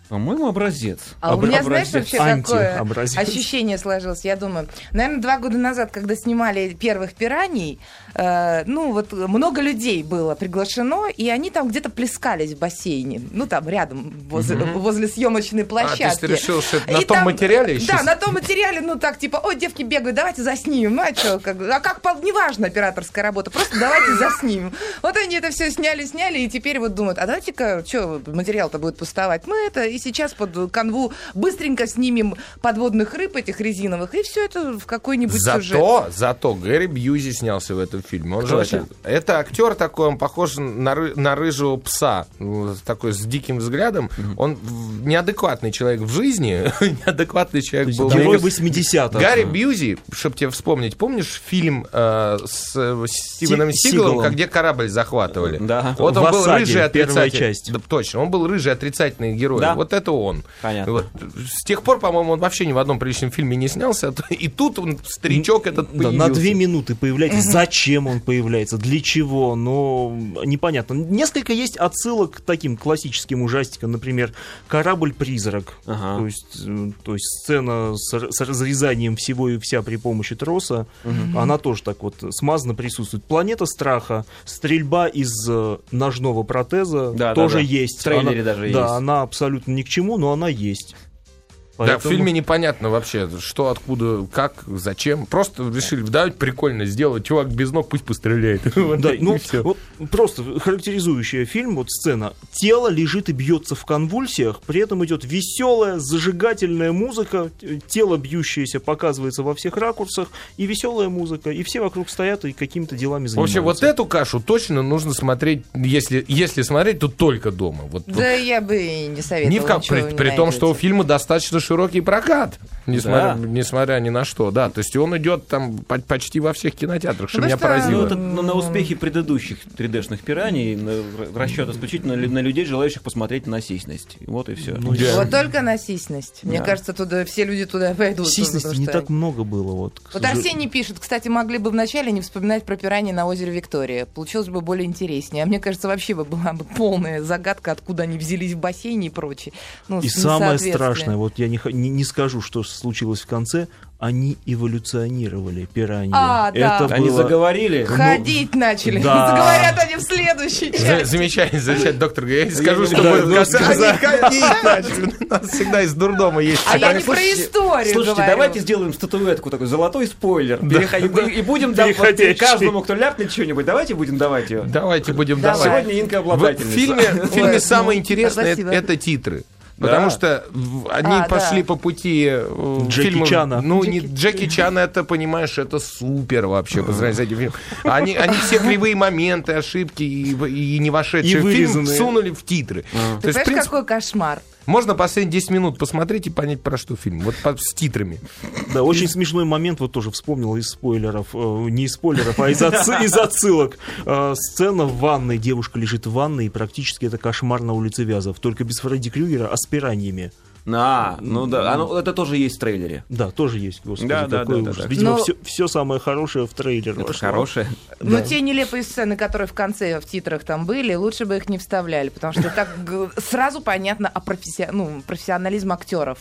По-моему, образец. А у меня, знаешь, Образец. вообще какое Антиобразец. ощущение сложилось? Я думаю, наверное, два года назад, когда снимали первых пираний, э, ну вот много людей было приглашено, и они там где-то плескались в бассейне, ну там рядом возле, возле съемочной А, то есть площадки. ты решил, что это на И том там- материале еще? Да, на том материале, ну так, типа, ой, девки бегают, давайте заснимем. Ну а что, как, а как, неважно операторская работа, просто давайте заснимем. Вот они это все сняли, сняли, и теперь вот думают, а давайте-ка, что, материал-то будет пустовать. Мы это и сейчас под канву быстренько снимем подводных рыб этих резиновых, и все это в какой-нибудь сюжет. Зато, зато Гэри Бьюзи снялся в этом фильме. Он Кто же это? это актер такой, он похож на, ры- на рыжего пса, ну, такой с диким взглядом. Он в- неадекватный человек в жизни, неадекватный человек был. Герой в- 80-х. Гарри Бьюзи, чтобы тебе вспомнить, помнишь фильм э, с э, Стивеном Си- Сигалом, Сигалом. как где корабль захватывали? Да. Вот В он был рыжий отрицательный. часть. Да, точно, он был рыжий отрицательный герой. Да. Вот это он. Понятно. Вот. С тех пор, по-моему, он вообще ни в одном приличном фильме не снялся. И тут он, старичок этот Да, появился. на две минуты появляется. Зачем он появляется? Для чего? Но непонятно. Несколько есть отсылок к таким классическим ужастикам. Например, «Корабль-призрак». Ага. То, есть, э, то есть сцена с, с разрезанием всего и вся при помощи троса. Она тоже так вот смазанно присутствует. «Планета страха». Стрельба из э, ножного протеза Да, да, тоже да. есть. В трейлере Она- даже Да, есть. она абсолютно ни к чему, но она есть. Да, в Поэтому- фильме непонятно вообще, что, откуда, как, зачем. Просто решили, да, прикольно сделать. Чувак без ног пусть постреляет. Вот Да, ну, вот просто характеризующая фильм, вот сцена. Тело лежит и бьется в конвульсиях, при этом идет веселая, зажигательная музыка, т- тело бьющееся показывается во всех ракурсах, и веселая музыка, и все вокруг стоят и какими-то делами занимаются. общем, вот эту кашу точно нужно смотреть, если, если смотреть, то только дома. Вот, Да я бы не советовала. Ни в ничего при, при том, что у фильма достаточно широкий прокат, несмотря, Да. несмотря ни на что, да, то есть он идет там по- почти во всех кинотеатрах, что Ну, меня что, поразило. Ну, это на, на успехе предыдущих 3D-шных пираний, расчет исключительно на людей, желающих посмотреть на сисьность. Вот и все. Ну, Да. Вот только на сисьность. Мне Да. кажется, туда все люди туда пойдут. Сисьности потому не что- так много было. Вот, Вот сожалению. Арсений пишет, кстати, могли бы вначале не вспоминать про пираньи на озере Виктория. Получилось бы более интереснее. А мне кажется, вообще бы была бы полная загадка, откуда они взялись в бассейне и прочее. Ну, И самое страшное, вот я не, не, не скажу, что случилось в конце, они эволюционировали, пираньи. А, да. Это Они было- заговорили. Ходить начали. да. Заговорят они в следующей За- части. Замечательно, замечательно, доктор. Я не скажу, что будет в конце. сказать. Они ходить начали. У нас всегда из дурдома есть. А я не про историю Слушайте, давайте сделаем статуэтку такой золотой спойлер. И будем да, Переходящий. каждому, кто ляпнет что-нибудь, давайте будем давать ее. Давайте будем давать. Сегодня Инка В обладательница. фильме, в фильме самое ну, интересное это титры. Потому Да. что они А, пошли да. по пути э, Джеки фильмов- Чана. Ну, не Джеки Чана, это, понимаешь, это супер вообще по сравнению с этим фильмом. Они, они все кривые моменты, ошибки и, и не вошедшие И в фильм всунули в титры. Ты То есть, в понимаешь, принципе, какой кошмар? Можно последние 10 минут посмотреть и понять, про что фильм. Вот по- с титрами. Да, очень смешной момент, вот тоже вспомнил из спойлеров, э, не из спойлеров, а из, отсы- из отсылок. Э, сцена в ванной, девушка лежит в ванной, и практически это кошмар на улице Вязов, только без Фредди Крюгера, а с пираньями. А, ну да, оно- это тоже есть в трейлере. Да, тоже есть, господи, Да, да, да, да, ужас. да. Видимо, Но- все, самое хорошее в трейлер Это вошло. хорошее. Но те нелепые сцены, которые в конце в титрах там были, лучше бы их не вставляли, потому что так сразу понятно о професси- ну, профессионализм актеров.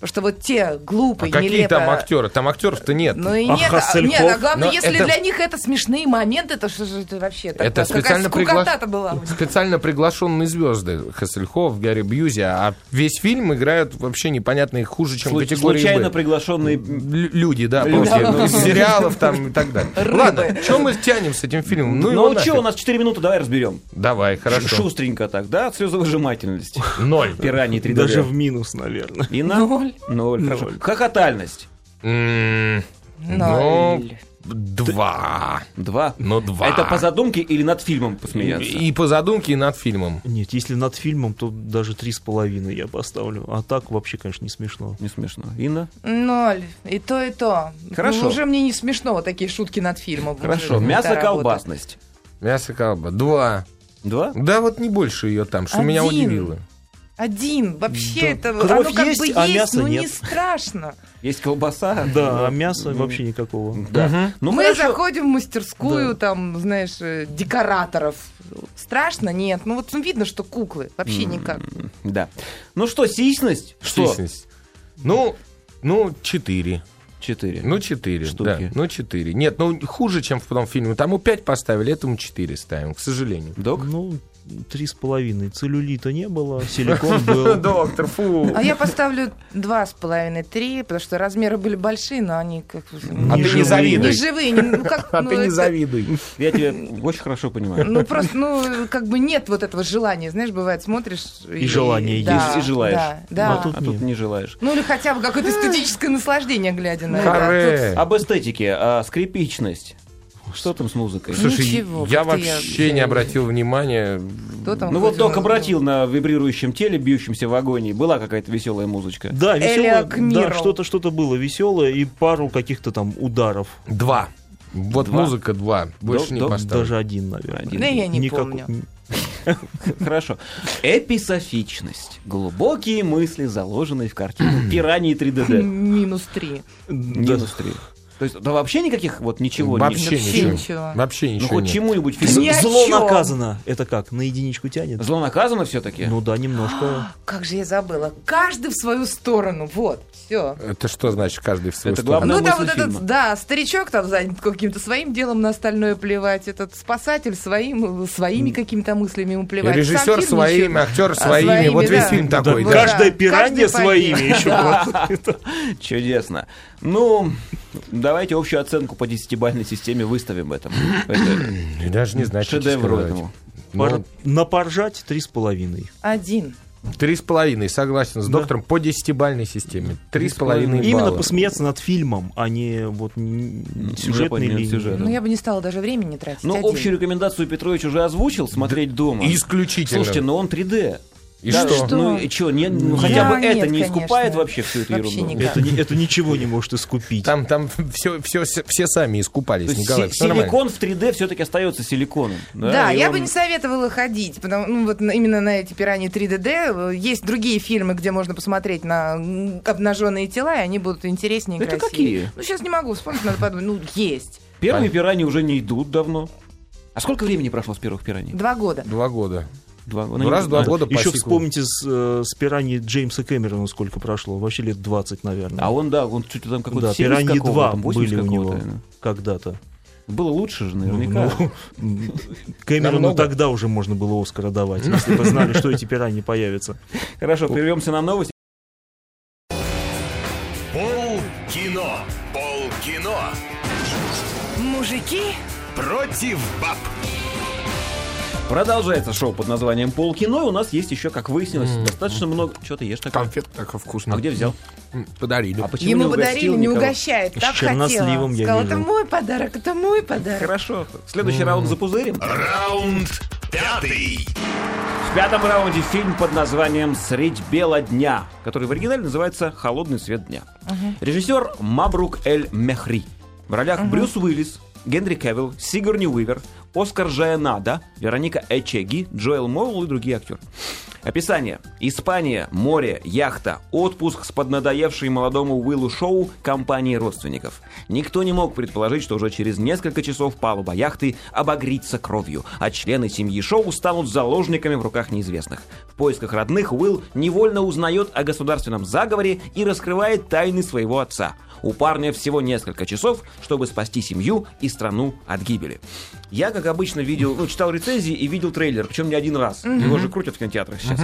Потому что вот те А глупые, какие нелепые... там актеры? Там актеров-то нет. Ну и А нет, а, нет, а главное, Но если это- для них это смешные моменты, то что же это вообще? Это Какая специально, пригла- была. специально приглашенные звезды. Хассельхоф, Гарри Бьюзи. А весь фильм играют вообще непонятные хуже, чем Слу- категории Случайно «Б». приглашенные... Лю- Люди, да, Люди, просто из сериалов там и так далее. Рыбы. Ладно, что мы тянем с этим фильмом? Ну, Ну, что, у нас 4 минуты, давай разберем. Давай, хорошо. Шустренько так, да? Слезовыжимательность. Ноль. Пираньи 3D. Даже в минус, наверное. Инна? Ноль. Ноль. Хорошо. Хохотальность. М, Ноль. Ну, два. Два. Ну, два. Это по задумке или над фильмом посмеяться? И по задумке, и над фильмом. Нет, если над фильмом, то даже три с половиной я поставлю. А так вообще, конечно, не смешно. Не смешно. Инна? Ноль. И то, и то. Хорошо. Ну, уже мне не смешно вот такие шутки над фильмом. Хорошо. Уже Мясо, та работа. колбасность. Мясо колба. Два. Два? Да, вот не больше ее там, что меня Один. удивило. Один. Вообще Да. это Кровь оно как есть, бы а есть, мяса но не нет. страшно. Есть колбаса? Да, а мяса вообще никакого. Да. Ну, Мы хорошо. заходим в мастерскую, там, знаешь, э, декораторов. Страшно? Нет. Ну вот ну, видно, что куклы. Вообще никак. Да. Ну что, сисьность? Что? Ну, ну, четыре. Четыре. Ну, четыре, Штуки. да. Ну, четыре. Нет, ну, хуже, чем в том фильме. Тому пять поставили, этому четыре ставим, к сожалению. Док? Ну, три с половиной. Целлюлита не было, силикон был. Доктор, фу. А я поставлю два с половиной, три, потому что размеры были большие, но они как бы А ты не живые. завидуй. не живые. Ну, как, А ну, ты не завидуй. Я тебя очень хорошо понимаю. Ну, просто, ну, как бы нет вот этого желания. Знаешь, бывает, смотришь... И желание есть, и желаешь. Да. А тут А не желаешь. Ну, или хотя бы какое-то эстетическое наслаждение, глядя на это. Харе. Об эстетике, а скрипичность. Что там с музыкой? Слушай, Ничего, я как-то я- вообще не обратил внимания. Кто там Ну вот док обратил на вибрирующем теле, бьющемся в агонии. Была какая-то веселая музычка. Да, миру. да, что-то что-то было веселое и пару каких-то там ударов. Два. Вот Два? музыка два. Больше Да, не да, поставлю. Даже один, наверное. Один. Да я не Никак- помню. Хорошо. Эписофичность. Глубокие мысли, заложенные в картину. Пираньи 3DD. Минус три. Да. Минус три. То есть, да вообще никаких вот ничего Вообще Вообще ничего. ничего. Вообще Ну ничего хоть нет. чему-нибудь Ни о Зло наказано. Это как, на единичку тянет? Зло наказано все-таки? Ну да, немножко. Как же я забыла. Каждый в свою сторону. Вот, все. Это что значит каждый в свою Это сторону? Ну там мысль вот этот, фильма. да, старичок там занят каким-то своим делом, на остальное плевать. Этот спасатель своим, своими какими-то мыслями ему плевать. Сам Режиссер фильм своими, актер А, своими. своими, Вот весь да. фильм такой, Ну да. да. Каждая пиранья своими еще. Да. Чудесно. Ну, давайте общую оценку по десятибалльной системе выставим этому. Это Даже не знаю, что шедевр этому. Пор- На поржать три с половиной. Один. Три с половиной, согласен с Да. доктором, по десятибальной системе. Три с половиной. половиной Именно балла. посмеяться над фильмом, а не вот сюжетной линией. сюжет. Да. Ну, я бы не стала даже времени тратить. Ну, общую рекомендацию Петрович уже озвучил, смотреть дома. Исключительно. Слушайте, но он 3D. И Да, что? Ну, и что, не, ну, Да, хотя бы нет, это не конечно. искупает вообще всю эту Вообще ерунду? никак. Это, это ничего не может искупить. Там, там все, все, все сами искупались, То Николай. си- силикон в 3D все-таки остается силиконом. Да, и я он- бы не советовала ходить, потому ну, вот именно на эти пираньи 3DD. Есть другие фильмы, где можно посмотреть на обнаженные тела, и они будут интереснее и Это красивее. какие? Ну, сейчас не могу вспомнить, надо подумать. Ну, есть. Первые пираньи уже не идут давно. А сколько времени прошло с первых пираний? Два года. Два года. Два, Ну, раз в два года по Еще вспомните с, э, с пираньи Джеймса Кэмерона сколько прошло. Вообще лет 20, наверное. А он, да, он чуть ли там какой-то да, 70 пираньи какого, 2 там 80 были у него да. когда-то. Было лучше же, наверняка. Ну, м, Кэмерону Намного. тогда уже можно было Оскара давать, если бы знали, что эти пираньи появятся. Хорошо, прервемся на новости. Пол кино. Пол кино. Мужики Против баб. Продолжается шоу под названием Полкино. И у нас есть еще, как выяснилось, достаточно много... Что ты ешь такое? Конфет так вкусно. А где взял? Подарили. А почему Ему не подарили, не угощает. Так хотела. я Сказала, вижу. это мой подарок, это мой подарок. Хорошо. Следующий раунд запузырим. Раунд пятый. В пятом раунде фильм под названием «Средь бела дня», который в оригинале называется «Холодный свет дня». Режиссер Мабрук Эль Мехри. В ролях Брюс Уиллис, Генри Кевилл, Сигурни Уивер, Оскар Жаенада, Вероника Эчеги, Джоэл Моул и другие актеры. Описание. Испания, море, яхта, отпуск с поднадоевшей молодому Уиллу Шоу компанией родственников. Никто не мог предположить, что уже через несколько часов палуба яхты обогрится кровью, а члены семьи Шоу станут заложниками в руках неизвестных. В поисках родных Уилл невольно узнает о государственном заговоре и раскрывает тайны своего отца. У парня всего несколько часов, чтобы спасти семью и страну от гибели. Я, как обычно, видел, ну, читал рецензии и видел трейлер, причем не один раз. Его же крутят в кинотеатрах сейчас.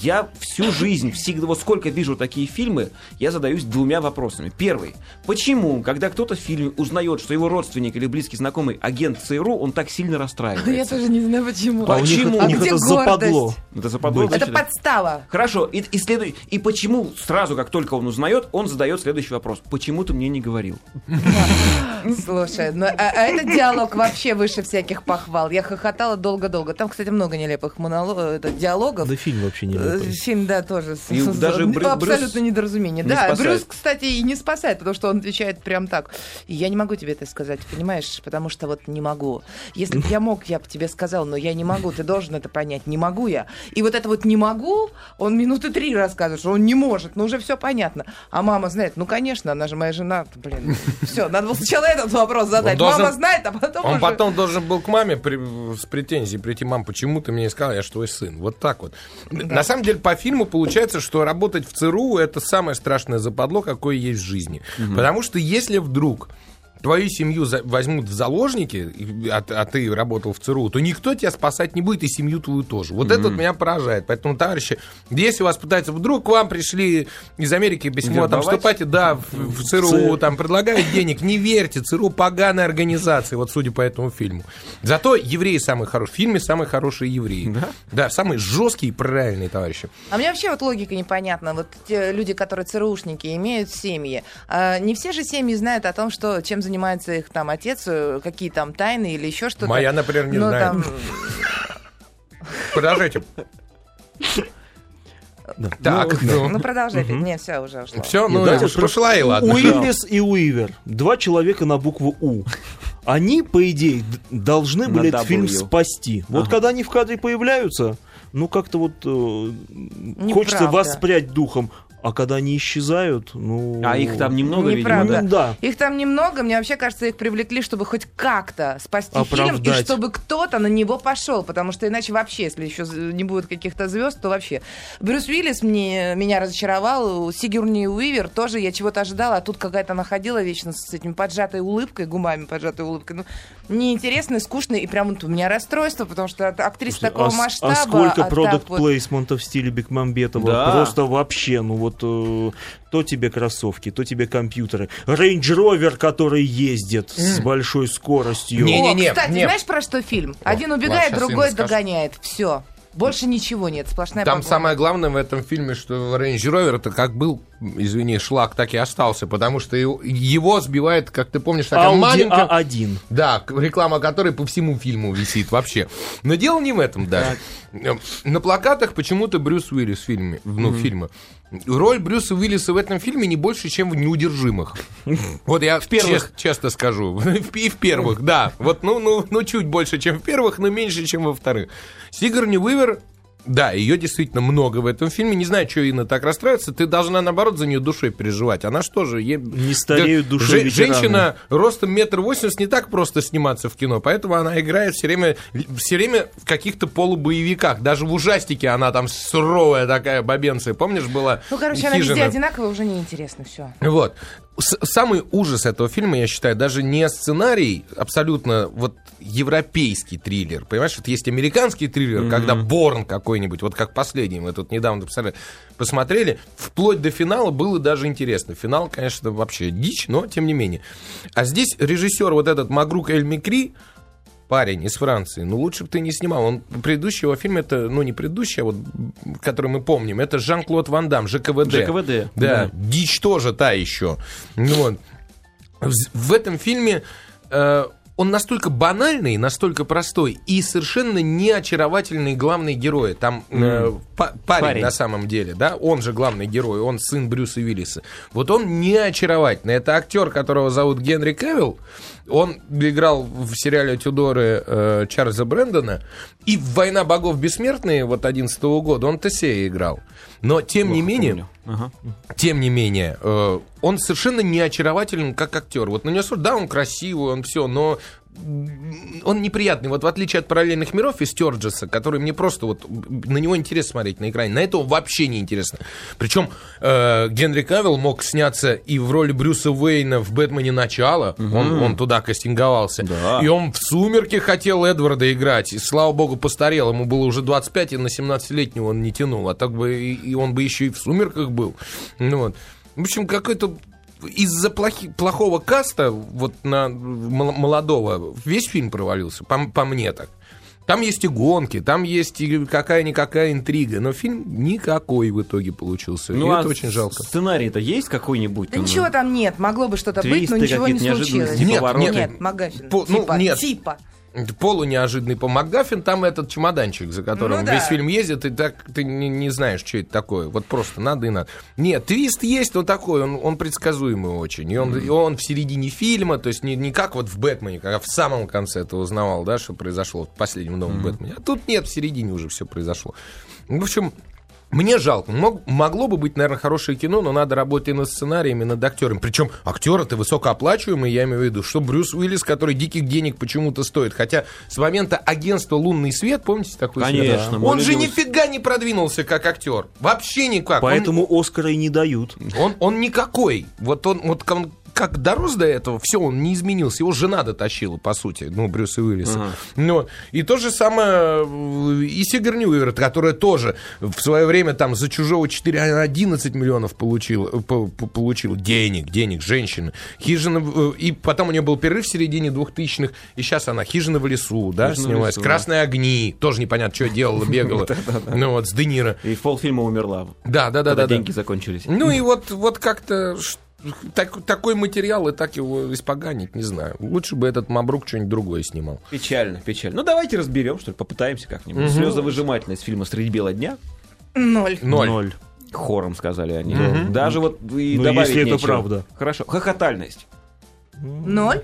Я всю жизнь, всегда, вот сколько вижу такие фильмы, я задаюсь двумя вопросами. Первый. Почему, когда кто-то в фильме узнает, что его родственник или близкий знакомый агент ЦРУ, он так сильно расстраивается? Я тоже не знаю почему. А у них, Почему? у них А где это западло. гордость? Это западло, Это значит, подстава. Хорошо, и, и, следуй- и почему сразу, как только он узнает, он задает следующий вопрос. Почему ты мне не говорил? Слушай, ну, а, а этот диалог вообще выше всяких похвал. Я хохотала долго-долго. Там, кстати, много нелепых моноло- это, диалогов. Да фильм вообще не Э. Фильм, да, тоже. И с- даже ну, Брю- абсолютно Брюс недоразумение. не да, спасает. Брюс, кстати, и не спасает, потому что он отвечает прям так. И я не могу тебе это сказать, понимаешь? Потому что вот не могу. Если бы я мог, я бы тебе сказал, но я не могу. Ты должен это понять. Не могу я. И вот это вот не могу, он минуты три рассказывает, что он не может. Ну, уже все понятно. А мама знает, ну, конечно, она же моя жена. Блин, все, надо было сначала этот вопрос задать. должен- Мама знает, а потом Он уже... потом должен был к маме при- с претензией прийти, мам, почему ты мне не сказал, я же твой сын. Вот так вот. На самом деле, по фильму получается, что работать в ЦРУ это самое страшное западло, какое есть в жизни. Потому что если вдруг твою семью за- возьмут в заложники, а, а ты работал в ЦРУ, то никто тебя спасать не будет, и семью твою тоже. Вот это вот меня поражает. Поэтому, товарищи, если вас пытаются, вдруг к вам пришли из Америки письмо, там, Вербовать? вступайте, да, в, в ЦРУ, там, предлагают денег, не верьте, ЦРУ поганая организация, вот судя по этому фильму. Зато евреи самые хорошие, в фильме самые хорошие евреи. Да? самые жесткие и правильные товарищи. А мне вообще вот логика непонятна. Вот те люди, которые ЦРУшники, имеют семьи. А не все же семьи знают о том, что, чем занимается их там отец, э, какие там тайны или еще что-то. Моя, например, не Ну, знает. там, Продолжайте. Да. Так, Ну, ну. ну, продолжайте. Не, все, уже ушло. Все, ну, уж пошла и ладно. Уиллис и Уивер. Два человека на букву У. Они, по идее, должны были этот фильм спасти. Вот когда они в кадре появляются, ну как-то вот э, хочется воспрять духом. А когда они исчезают, ну... А их там немного, видимо, Неправда. да? Ну, да. Их там немного, мне вообще кажется, их привлекли, чтобы хоть как-то спасти фильм, и Оправдать. чтобы кто-то на него пошел, потому что иначе вообще, если еще не будет каких-то звезд, то вообще. Брюс Уиллис мне, меня разочаровал, Сигурни Уивер тоже, я чего-то ожидала, а тут какая-то находила вечно с этим поджатой улыбкой, гумами поджатой улыбкой. Ну, неинтересно, скучно, и прям вот у меня расстройство, потому что актриса такого а, с- масштаба... а сколько а так продукт вот- в стиле Бекмамбетова? Да. Просто вообще, ну вот э, то тебе кроссовки, то тебе компьютеры. Range Rover, который ездит с большой скоростью. Не, О, Не-не-не, кстати, не. знаешь, про что фильм? Один убегает, щас другой догоняет. Все. Больше ничего нет, сплошная Там погоня. самое главное в этом фильме, что Range Rover это как был, извини, шлак, так и остался, потому что его- сбивает, как ты помнишь, такая Audi маленькая... A1. Да, к- реклама которой по всему фильму висит вообще. Но дело не в этом даже. Э, На плакатах почему-то Брюс Уиллис в фильме, ну, фильма. Роль Брюса Уиллиса в этом фильме не больше, чем в «Неудержимых». Вот я чес- честно скажу. В- И в первых, да. Вот, ну, ну, ну, чуть больше, чем в первых, но меньше, чем во вторых. Сигарни Уивер да, ее действительно много в этом фильме. Не знаю, что Инна так расстраивается. Ты должна, наоборот, за нее душой переживать. Она что же... е- Не стареют душой же- ветераны. Женщина ростом метр восемьдесят не так просто сниматься в кино, поэтому она играет все время, все время в каких-то полубоевиках. Даже в ужастике она там суровая такая бабенция. Помнишь, была Ну, короче, она везде хижина? одинаковая, уже неинтересно все. Вот. Самый ужас этого фильма, я считаю, даже не сценарий, абсолютно вот европейский триллер. Понимаешь, вот есть американский триллер, когда Борн какой-нибудь, вот как последний, мы тут недавно посмотрели, посмотрели, вплоть до финала было даже интересно. Финал, конечно, вообще дичь, но тем не менее. А здесь режиссер вот этот Магрук Эль Микри, парень из Франции, ну лучше бы ты не снимал. Он предыдущий его фильм, это, ну не предыдущий, а вот, который мы помним, это Жан-Клод Ван Дам, ЖКВД. ЖКВД, Да, да. дичь тоже та еще. Ну, вот. В, этом фильме э, он настолько банальный, настолько простой и совершенно не очаровательный главный герой. Там э, па- парень, Парень. на самом деле, да, он же главный герой, он сын Брюса Уиллиса. Вот он не очаровательный. Это актер, которого зовут Генри Кевилл. Он играл в сериале Тюдоры э, Чарльза Брэндона. И в «Война богов бессмертные» вот 11 года он Тесея играл. Но, тем не менее... помню. Ага. Тем не менее, э, он совершенно не очарователен как актер. Вот на него да, он красивый, он все, но он неприятный. Вот в отличие от параллельных миров и Стюарджеса, который мне просто вот на него интересно смотреть на экране, на этого вообще не интересно. Причем э, Генри Кавилл мог сняться и в роли Брюса Уэйна в «Бэтмене. Начало». Он, он туда кастинговался. Да. И он в «Сумерке» хотел Эдварда играть. И, слава богу, постарел. Ему было уже 25, и на 17-летнего он не тянул. А так бы и, и он бы еще и в «Сумерках» был. Ну, вот. В общем, какой-то из-за плохи- плохого каста, вот на мол- молодого, весь фильм провалился, по, по мне так. Там есть и гонки, там есть и какая-никакая интрига, но фильм никакой в итоге получился. и а это очень жалко. Сценарий-то есть какой-нибудь? Да Ну, ничего там нет, могло бы что-то быть, но ничего не случилось. неожиданности, Нет, повороты. Нет, Магафин. По- ну, типа, нет. типа. Полунеожиданный по МакГаффин, там этот чемоданчик, за которым Ну да. весь фильм ездит, и так ты не, не знаешь, что это такое. Вот просто надо и надо. Нет, твист есть, но такой, он, он предсказуемый очень. И он, и он в середине фильма, то есть не, не как вот в Бэтмене, как в самом конце ты узнавал, да, что произошло в последнем новом Бэтмене. А тут нет, в середине уже все произошло. В общем, мне жалко. Мог- могло бы быть, наверное, хорошее кино, но надо работать и над сценариями, и над актерами. Причем актеры-то высокооплачиваемые, я имею в виду, что Брюс Уиллис, который диких денег почему-то стоит. Хотя с момента агентства «Лунный свет», помните такой Конечно, мой Он же любимый. нифига не продвинулся как актер. Вообще никак. Он- Поэтому Оскара и не дают. он, он никакой. Вот он, вот он как дорос до этого, все, он не изменился. Его жена дотащила, по сути, ну, Брюса Уиллиса. Ну, и то же самое э, и Сигарни Уивер, которая тоже в свое время там за чужого 4 11 миллионов получила, э, по- по- получила денег, денег, женщины. Хижина, э, и потом у нее был перерыв в середине 2000-х, и сейчас она Хижина в лесу, да, «Хижина в снималась. лесу», Красные огни, тоже непонятно, что делала, бегала. Ну, вот, с Де Ниро. И в полфильма умерла. Да, да, да, да. да. деньги закончились. Ну и вот, как-то так- такой материал и так его испоганить, не знаю. Лучше бы этот Мабрук что-нибудь другое снимал. Печально, печально. Ну, давайте разберем, что ли, попытаемся как-нибудь. Слезовыжимательность фильма «Средь бела дня». Ноль. Ноль. Хором сказали они. Даже вот и Ну, добавить если это нечего. правда. Хорошо. Хохотальность. Ноль?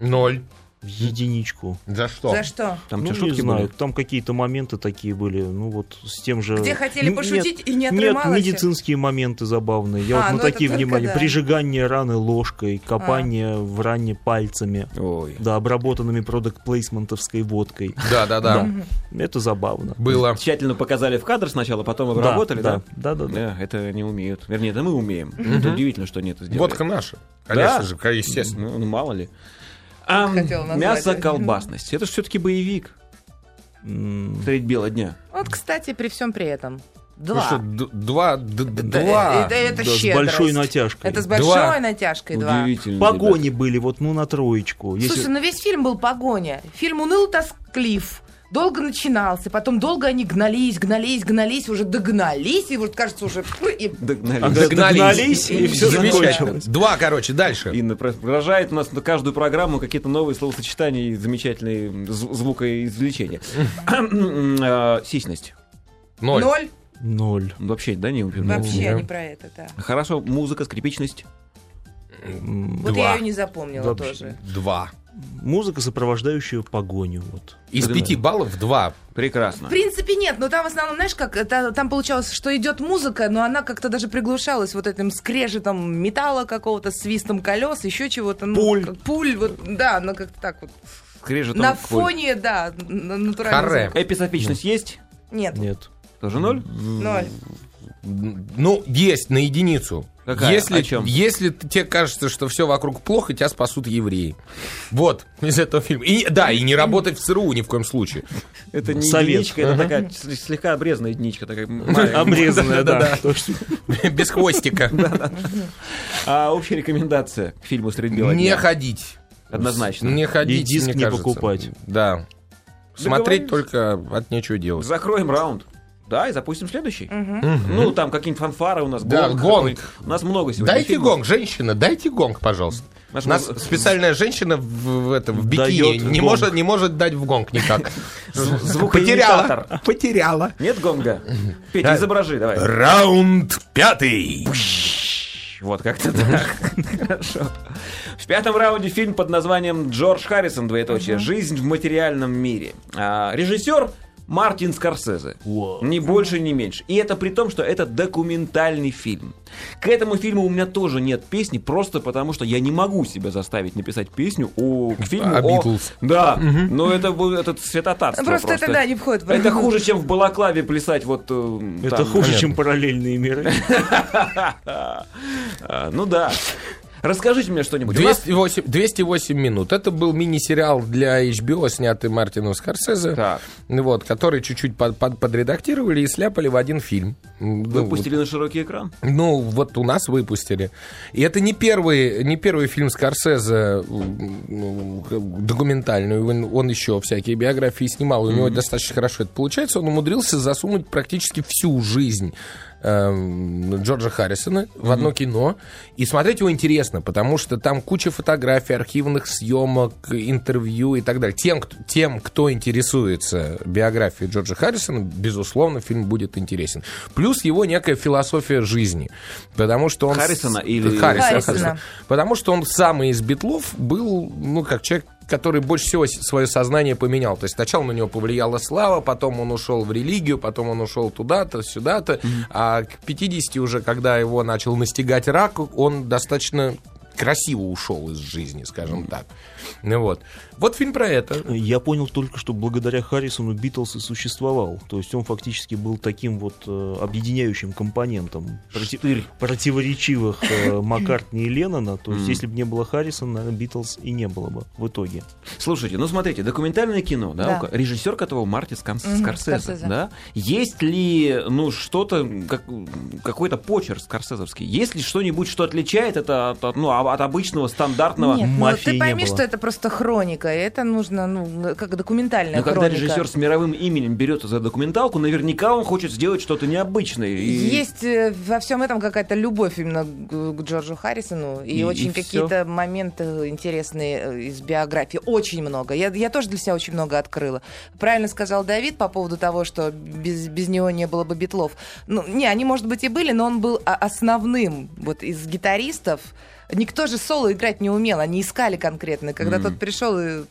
Ноль. В единичку. За что? За что? Там ну, не шутки знаю, были? там какие-то моменты такие были, ну вот с тем же... Где хотели Н- пошутить и не Нет, отрымалось? медицинские моменты забавные. Я А, вот ну на такие только внимания. да. А. Прижигание раны ложкой, копание в ране пальцами. Ой. Да, обработанными продукт-плейсментовской водкой. Да, да, да. Это забавно. Было. Тщательно показали в кадр сначала, потом обработали, да? Да, да, да. Да, это не умеют. Вернее, это мы умеем. Это удивительно, что они это сделали. Водка наша. Конечно же, естественно. Ну, ну, мало ли. А, Хотела назвать. мясо-колбасность. Это же все-таки боевик. М, Средь бела дня. Вот, кстати, при всем при этом. Ну Два. что, д- два, д- д- Это- два. Это, это да, с большой натяжкой. Это с большой Два. натяжкой два. Удивительно. Погони были вот, ну, на троечку. Если- Слушай, ну весь фильм был погоня. Фильм уныл тосклив. Долго начинался, потом долго они гнались, гнались, гнались, уже догнались, и вот кажется уже... и- Догнали. А когда догнались, и все Замечательно. закончилось. Два, короче, дальше. Инна про- продолжает у нас на каждую программу какие-то новые словосочетания и замечательные зв- звукоизвлечения. А, Сисьность. Ноль. Ноль. Ноль. Вообще, да, не упомянул? Вообще не про это, да. Хорошо, музыка, скрипичность. Вот Два. я ее не запомнила Вообще. тоже. Два. Музыка, сопровождающая погоню. Вот. Из пяти баллов два. Прекрасно. В принципе, нет, но там в основном, знаешь, как это, там получалось, что идет музыка, но она как-то даже приглушалась вот этим скрежетом металла какого-то, свистом колес, еще чего-то. Ну, Пуль. как- пуль, вот, да, но как-то так вот. Скрежетом На пуль. фоне, да, натурально. Харе. Эписофичность есть? Нет, Нет. Тоже ноль? ноль. Ну, есть на единицу. Какая? Если, О чем? если тебе кажется, что все вокруг плохо, тебя спасут евреи. Вот, из этого фильма. И, да, и не работать в ЦРУ ни в коем случае. Это не Совет. единичка, это такая слегка обрезанная единичка. Такая маленькая. Обрезанная, да. Без хвостика. А общая рекомендация к фильму «Средь бела Не дня»? ходить. Однозначно. Не ходить, И диск не покупать. Да. Смотреть только от нечего делать. Закроем раунд. Да, и запустим следующий. Ну, там какие-нибудь фанфары у нас. Да, гонг гонг. У нас много сегодня Дайте фильмов. гонг, женщина, дайте гонг, пожалуйста. У нас специальная женщина в, в этом в бикини не гонг. может, не может дать в гонг никак. Потеряла. Потеряла. Нет гонга? Петя, изображи, давай. Раунд пятый. Вот как-то так. Хорошо. В пятом раунде фильм под названием «Джордж Харрисон. Двоеточие. Жизнь в материальном мире». А, режиссер Мартин Скорсезе. Ни больше, ни меньше. И это при том, что это документальный фильм. К этому фильму у меня тоже нет песни, просто потому что я не могу себя заставить написать песню о, к фильму О Beatles. Да, но это будет этот святотатство Просто это, да, не входит в Это хуже, чем в Балаклаве плясать вот э, Это там. хуже, чем параллельные миры. А, Ну да. Расскажите мне что-нибудь. У нас- 208, 208 минут. Это был мини-сериал для HBO, снятый Мартином Скорсезе, Так. вот, который чуть-чуть под- под- подредактировали и сляпали в один фильм. Ну, Выпустили на широкий экран? Ну, вот у нас выпустили. И это не первый, не первый фильм Скорсезе документальный. Он, он еще всякие биографии снимал. У него достаточно хорошо это получается. Он умудрился засунуть практически всю жизнь эм, Джорджа Харрисона в одно кино. И смотреть его интересно, потому что там куча фотографий, архивных съемок, интервью и так далее. Тем, кто, тем, кто интересуется биографией Джорджа Харрисона, безусловно, фильм будет интересен. Плюс его некая философия жизни. Потому что он... Харрисона или- Харрисона, Харрисона. Харрисона. Потому что он самый из битлов был, ну, как человек, который больше всего свое сознание поменял. То есть сначала на него повлияла слава, потом он ушел в религию, потом он ушел туда-то, сюда-то. А к 50 уже, когда его начал настигать рак, он достаточно красиво ушел из жизни, скажем так. Ну вот. Вот фильм про это. Я понял только, что благодаря Харрисону Битлз и существовал. То есть он фактически был таким вот э, объединяющим компонентом проти- противоречивых э, Маккартни и Леннона. То есть если бы не было Харрисона, Битлз и не было бы в итоге. Слушайте, ну смотрите, документальное кино, да, Да. режиссер которого Марти Скорс- Мгм, Скорсезе, Скорсезе. да, есть ли, ну, что-то, как, какой-то почерк скорсезовский, есть ли что-нибудь, что отличает это от, от, ну, а- от обычного стандартного... Нет, ну мафии ты не пойми, было. что это просто хроника, и это нужно, ну, как документальная Но когда хроника. режиссер с мировым именем берется за документалку, наверняка он хочет сделать что-то необычное. и- Есть э, во всем этом какая-то любовь именно к, Джорджу Харрисону и, И- очень и какие-то моменты интересные э, из биографии. Очень много. Я, я тоже для себя очень много открыла. Правильно сказал Давид по поводу того, что без, без него не было бы битлов. Ну, не, они, может быть, и были, но он был а- основным вот из гитаристов. Никто же соло играть не умел, они искали конкретно. Когда тот пришел и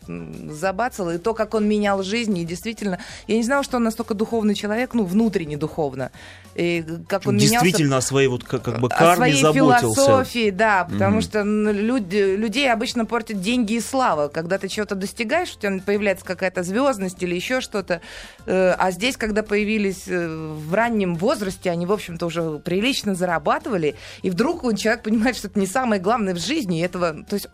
забацал, и то, как он менял жизнь, и действительно, я не знала, что он настолько духовный человек, ну, внутренне духовно. И как он менялся Действительно о своей вот как, как бы о карме своей заботился. философии, да, потому что м, люди, людей обычно портят деньги и слава. Когда ты чего-то достигаешь, у тебя появляется какая-то звездность или еще что-то. Э, А здесь, когда появились э, в раннем возрасте, они, в общем-то, уже прилично зарабатывали, и вдруг человек понимает, что это не самое главное в жизни, этого, то есть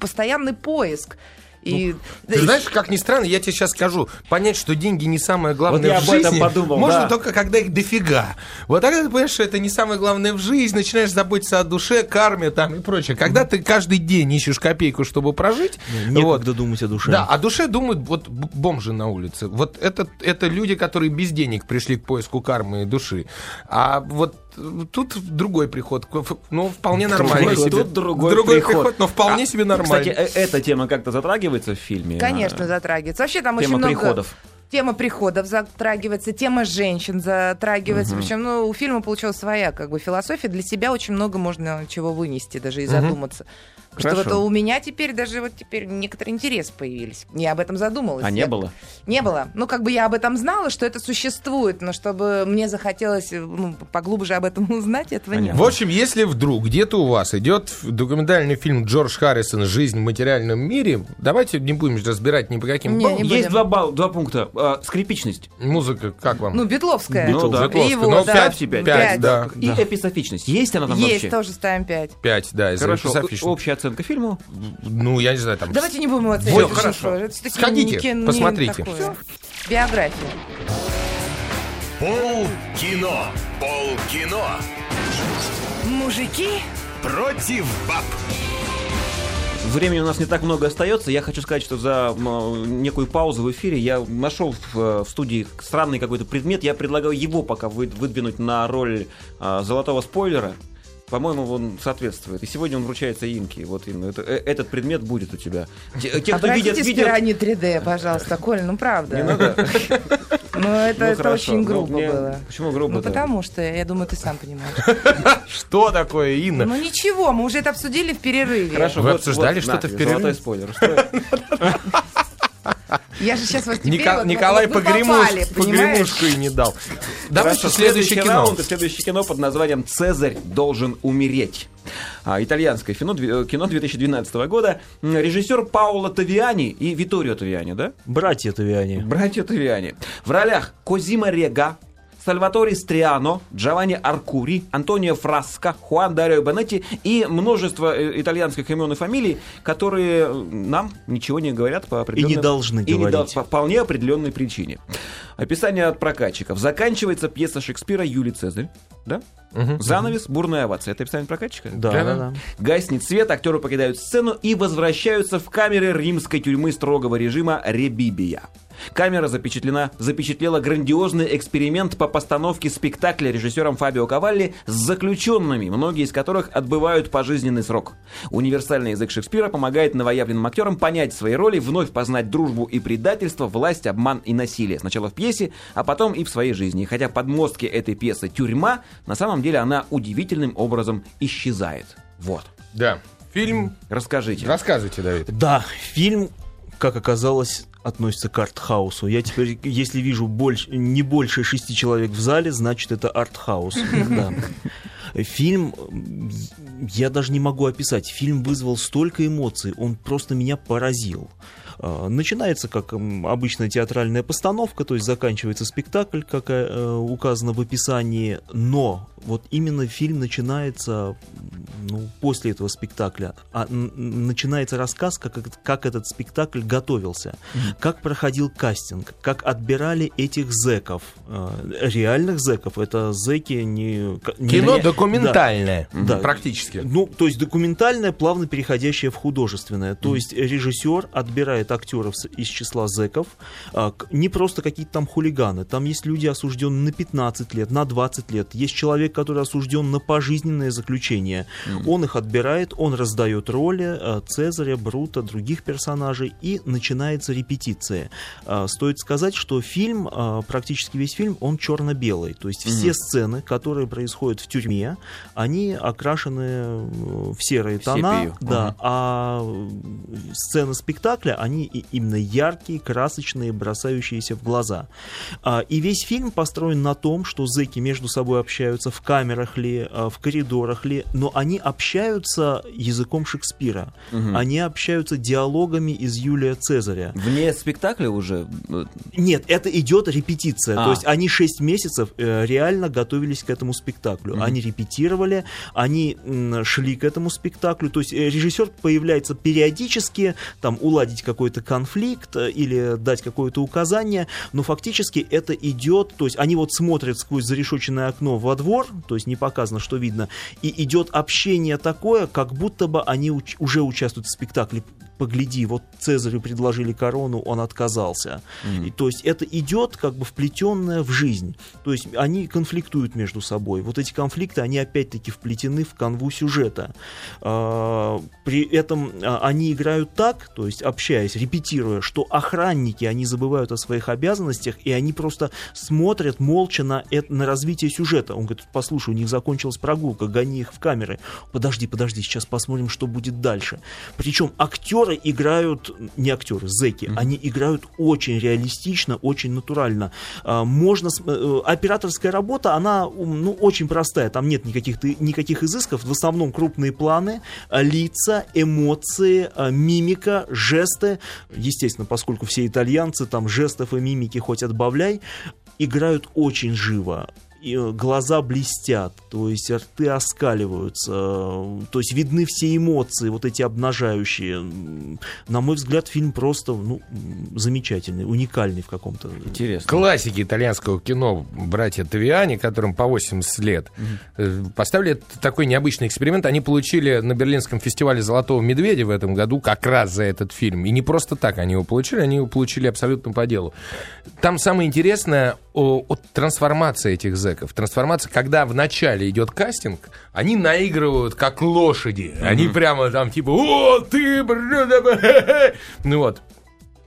постоянный поиск. И, да, Ты знаешь, как ни странно, я тебе сейчас скажу, понять, что деньги не самое главное Вот я в об этом жизни, подумал, можно да. только когда их дофига. Вот тогда ты понимаешь, что это не самое главное в жизни, начинаешь заботиться о душе, карме там и прочее. Когда ты каждый день ищешь копейку, чтобы прожить, Некогда вот, думать о душе. да, о душе думают вот бомжи на улице. Вот это, это люди, которые без денег пришли к поиску кармы и души. А вот тут другой приход. К- Ну, вполне нормально. Другой- тут другой приход. но вполне А, себе нормально. Кстати, э- эта тема как-то затрагивается в фильме? Конечно, затрагивается. Вообще там Тема очень много... приходов. Тема приходов затрагивается, тема женщин затрагивается. Причем, ну, у фильма получилась своя как бы философия. Для себя очень много можно чего вынести даже и задуматься. Потому что Хорошо. вот у меня теперь даже вот теперь некоторые интересы появились. Я об этом задумалась. А не Я- было? Не было. Ну, как бы я об этом знала, что это существует, но чтобы мне захотелось ну, поглубже об этом узнать, этого не В было. общем, если вдруг где-то у вас идет документальный фильм Джордж Харрисон «Жизнь в материальном мире», давайте не будем разбирать ни по каким Не, баллам. не Есть будем. два, балла- два пункта. А, скрипичность Музыка, как вам? Ну, Битловская. Ну, Битлз, да. Битловская. Его, Ну, да. пять, Пять, пять, да. и эписофичность. Есть она там Есть, вообще? тоже ставим 5. Пять, да, из Хорошо. Общая оценка фильму? Ну, я не знаю, там... Давайте не будем его оценивать. Потому хорошо. Сходите, не ки- не посмотрите. Биография. Пол кино. Пол кино. Мужики Против баб. Времени у нас не так много остается. Я хочу сказать, что за некую паузу в эфире я нашел в, э, в студии странный какой-то предмет. Я предлагаю его пока вы- выдвинуть на роль а, золотого спойлера. По-моему, он соответствует. И сегодня он вручается Инке. Вот именно. Это- э, этот предмет будет у тебя. Те, те, кто видят видео... пираньи 3D, пожалуйста, Коль, ну правда. Не надо? Ну это, Ну, это очень Ну, грубо мне- было. Почему грубо? Ну потому что, я думаю, ты сам понимаешь. Что такое, Инна? Ну ничего, мы уже это обсудили в перерыве. Хорошо, Вы обсуждали что-то в перерыве? Золотой спойлер. Я же сейчас вас Ника- вот- Николай вот погремуш- попали, погремушку и не дал. Давайте следующее кино. раунд следующее кино под названием «Цезарь должен умереть». А, итальянское кино, э, кино 2012 года. Режиссер Паоло Тавиани и Виторио Тавиани, да? Братья Тавиани. Братья Тавиани. В ролях Козима Рега, Сальватори Стриано, Джованни Аркури, Антонио Фраско, Хуан Дарио Бенетти и множество э, итальянских имен и фамилий, которые э, нам ничего не говорят по определенной... не должны и не говорить. дол- по вполне определенной причине. Описание от прокатчиков. Заканчивается пьеса Шекспира «Юлий Цезарь». Да? Занавес, бурная овация. Это описание прокатчика? Да, Да, да, да. да. Гаснет свет, актеры покидают сцену и возвращаются в камеры римской тюрьмы строгого режима Ребибия. Камера запечатлена, запечатлела грандиозный эксперимент по постановке спектакля режиссером Фабио Кавалли с заключенными, многие из которых отбывают пожизненный срок. Универсальный язык Шекспира помогает новоявленным актерам понять свои роли, вновь познать дружбу и предательство, власть, обман и насилие. Сначала в пьесе, а потом и в своей жизни. И Хотя подмостки этой пьесы «Тюрьма», на самом деле она удивительным образом исчезает. Вот. Да. Фильм. Расскажите. Рассказывайте, Давид. Да, фильм, как оказалось, относится к артхаусу. Я теперь, если вижу больше, не больше шести человек в зале, значит это артхаус. Да. Фильм, я даже не могу описать, фильм вызвал столько эмоций, он просто меня поразил. А, Начинается как обычная театральная постановка, то есть заканчивается спектакль, как э, указано в описании, но вот именно фильм начинается ну, после этого спектакля, а начинается рассказ, как, этот- как этот спектакль готовился, как проходил кастинг, как отбирали этих зеков, реальных зеков, это зеки не... не- Кино не- документальное. Да. Практически. ну, то есть документальное, плавно переходящее в художественное. То есть режиссер отбирает актеров с- из числа зэков, а, не просто какие-то там хулиганы. Там есть люди, осужденные на 15 лет, на 20 лет. Есть человек, который осужден на пожизненное заключение. Он их отбирает, он раздает роли а, Цезаря, Брута, других персонажей, и начинается репетиция. А, Стоит сказать, что фильм, практически весь фильм, он черно-белый. То есть все сцены, которые происходят в тюрьме, они окрашены э, в серые тона, сепию. да, Мгм. а э, сцены спектакля, они и- именно яркие, красочные, бросающиеся в глаза. А, И весь фильм построен на том, что зэки между собой общаются в камерах ли, а, в коридорах ли, но они общаются языком Шекспира. Они общаются диалогами из Юлия Цезаря. Вне спектакля уже Нет, это идет репетиция. А. То есть они 6 месяцев э, реально готовились к этому спектаклю. Они репетировали, они шли к этому спектаклю. То есть э, режиссер появляется периодически, там, уладить какой-то конфликт э, или дать какое-то указание, но фактически это идет, то есть они вот смотрят сквозь зарешоченное окно во двор, то есть не показано, что видно, и идет общение такое, как будто бы они уч- уже участвуют в спектакле погляди, вот Цезарю предложили корону, он отказался. И, то есть это идет как бы вплетенное в жизнь. То есть они конфликтуют между собой. Вот эти конфликты, они опять-таки вплетены в канву сюжета. А, При этом а, они играют так, то есть общаясь, репетируя, что охранники, они забывают о своих обязанностях, и они просто смотрят молча на, это, на развитие сюжета. Он говорит, послушай, у них закончилась прогулка, гони их в камеры. Подожди, подожди, сейчас посмотрим, что будет дальше. Причем актеры играют, не актеры, зеки, они играют очень реалистично, очень натурально. А, Можно, э, операторская работа, она ну, очень простая, там нет никаких, никаких изысков, в основном крупные планы, а, лица, эмоции, а, мимика, жесты. Естественно, поскольку все итальянцы, там жестов и мимики хоть отбавляй, играют очень живо. И э, глаза блестят, то есть рты оскаливаются, э, то есть видны все эмоции, вот эти обнажающие. На мой взгляд, фильм просто ну, замечательный, уникальный в каком-то. интересно. Классики итальянского кино «Братья Тавиани», которым по 80 лет, э, поставили такой необычный эксперимент. Они получили на Берлинском фестивале «Золотого медведя» в этом году как раз за этот фильм. И не просто так они его получили, они его получили абсолютно по делу. Там самое интересное о, от трансформации этих зэков. Трансформация, когда в начале идет кастинг, они наигрывают как лошади. Они прямо там типа «О, ты, бля, да, бля, хе-хе». Ну вот.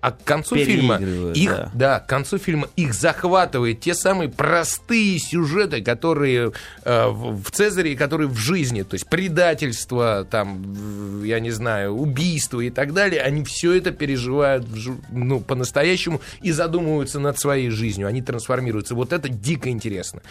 А к концу фильма их, да. да, к концу фильма их захватывает те самые простые сюжеты, которые э, в, в Цезаре, которые в жизни, то есть предательство, там, я не знаю, убийство и так далее, они все это переживают ну, по-настоящему и задумываются над своей жизнью, они трансформируются. Вот это дико интересно.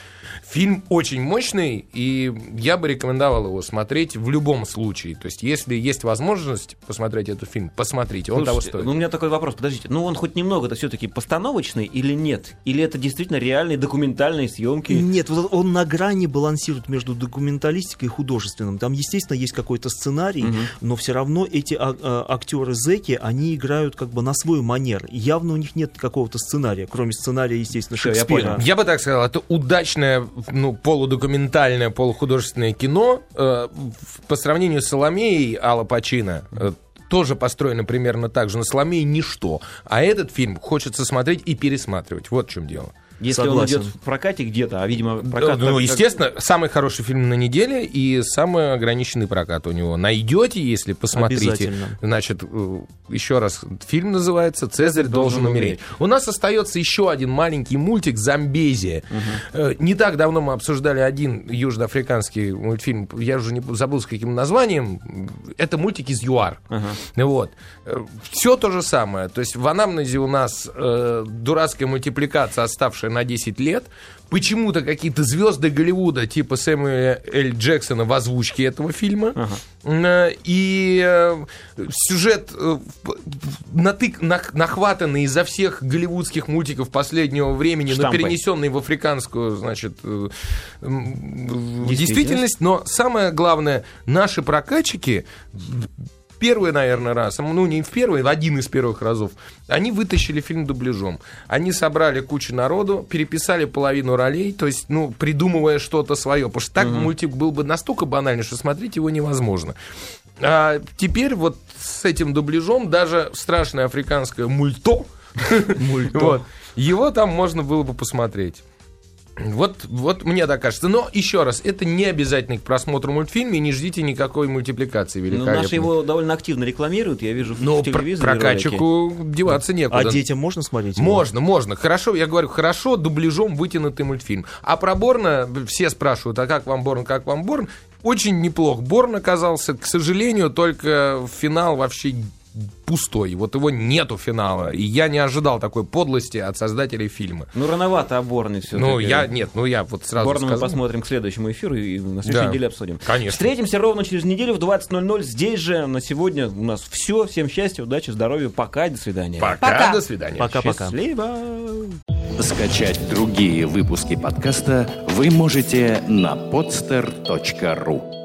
Фильм очень мощный, и я бы рекомендовал его смотреть в любом случае. То есть, если есть возможность посмотреть этот фильм, посмотрите, он того Слушайте, стоит. Ну, у меня такой вопрос, подождите. Ну, он хоть немного-то все-таки постановочный или нет? Или это действительно реальные документальные съемки? Нет, вот он на грани балансирует между документалистикой и художественным. Там, естественно, есть какой-то сценарий, но все равно эти а- а, актеры зеки, они играют как бы на свой манер. Явно у них нет какого-то сценария, кроме сценария, естественно, Всё, я Шекспира. понял. Я бы так сказал, это удачное, ну, полудокументальное, полухудожественное кино э, по сравнению с Соломеей Алла Пачино. э, тоже построено примерно так же. На Соломее ничто. А этот фильм хочется смотреть и пересматривать. Вот в чем дело. Если Согласен. он идет в прокате где-то, а, видимо, прокат... ну, так- естественно, самый хороший фильм на неделе и самый ограниченный прокат у него. Найдете, если посмотрите. Значит, э, еще раз, фильм называется «Цезарь должен умереть». У нас остается еще один маленький мультик «Замбезия». Э, Не так давно мы обсуждали один южноафриканский мультфильм, я уже не забыл с каким названием. Это мультик из ЮАР. Вот. Все то же самое. То есть в анамнезе у нас э, дурацкая мультипликация, оставшая на 10 лет. Почему-то какие-то звезды Голливуда, типа Сэмюэля Эль Джексона в озвучке этого фильма. Э, И э, сюжет э, натык, нах- нахватанный изо всех голливудских мультиков последнего времени, но Штампы. перенесенный в африканскую, значит, Действительность. действительность. Но самое главное, наши прокатчики первый, наверное, раз, ну не в первый, в один из первых разов, они вытащили фильм дубляжом. Они собрали кучу народу, переписали половину ролей, то есть, ну, придумывая что-то свое. Потому что так мультик был бы настолько банальный, что смотреть его невозможно. А теперь вот с этим дубляжом даже страшное африканское мульто, вот, его там можно было бы посмотреть. Вот, вот мне так кажется. Но еще раз, это не обязательно к просмотру мультфильма, и не ждите никакой мультипликации Ну, великолепной. наши его довольно активно рекламируют, я вижу Ну, в про- телевизоре ролики. прокатчику деваться некуда. А детям можно смотреть? его? Можно, можно. Хорошо, я говорю, хорошо, дубляжом вытянутый мультфильм. А про Борна все спрашивают, а как вам Борн, как вам Борн? Очень неплох. Борн оказался, к сожалению, только финал вообще пустой. Вот его нету финала. И я не ожидал такой подлости от создателей фильма. Ну, рановато оборный все Ну, я, нет, ну я вот сразу Борна мы сказал. посмотрим к следующему эфиру и на следующей Да. неделе обсудим. Конечно. Встретимся ровно через неделю в 20.00 здесь же. На сегодня у нас все. Всем счастья, удачи, здоровья. Пока, до свидания. Пока, Пока. до свидания. Пока-пока. Счастливо. Скачать другие выпуски подкаста вы можете на podster.ru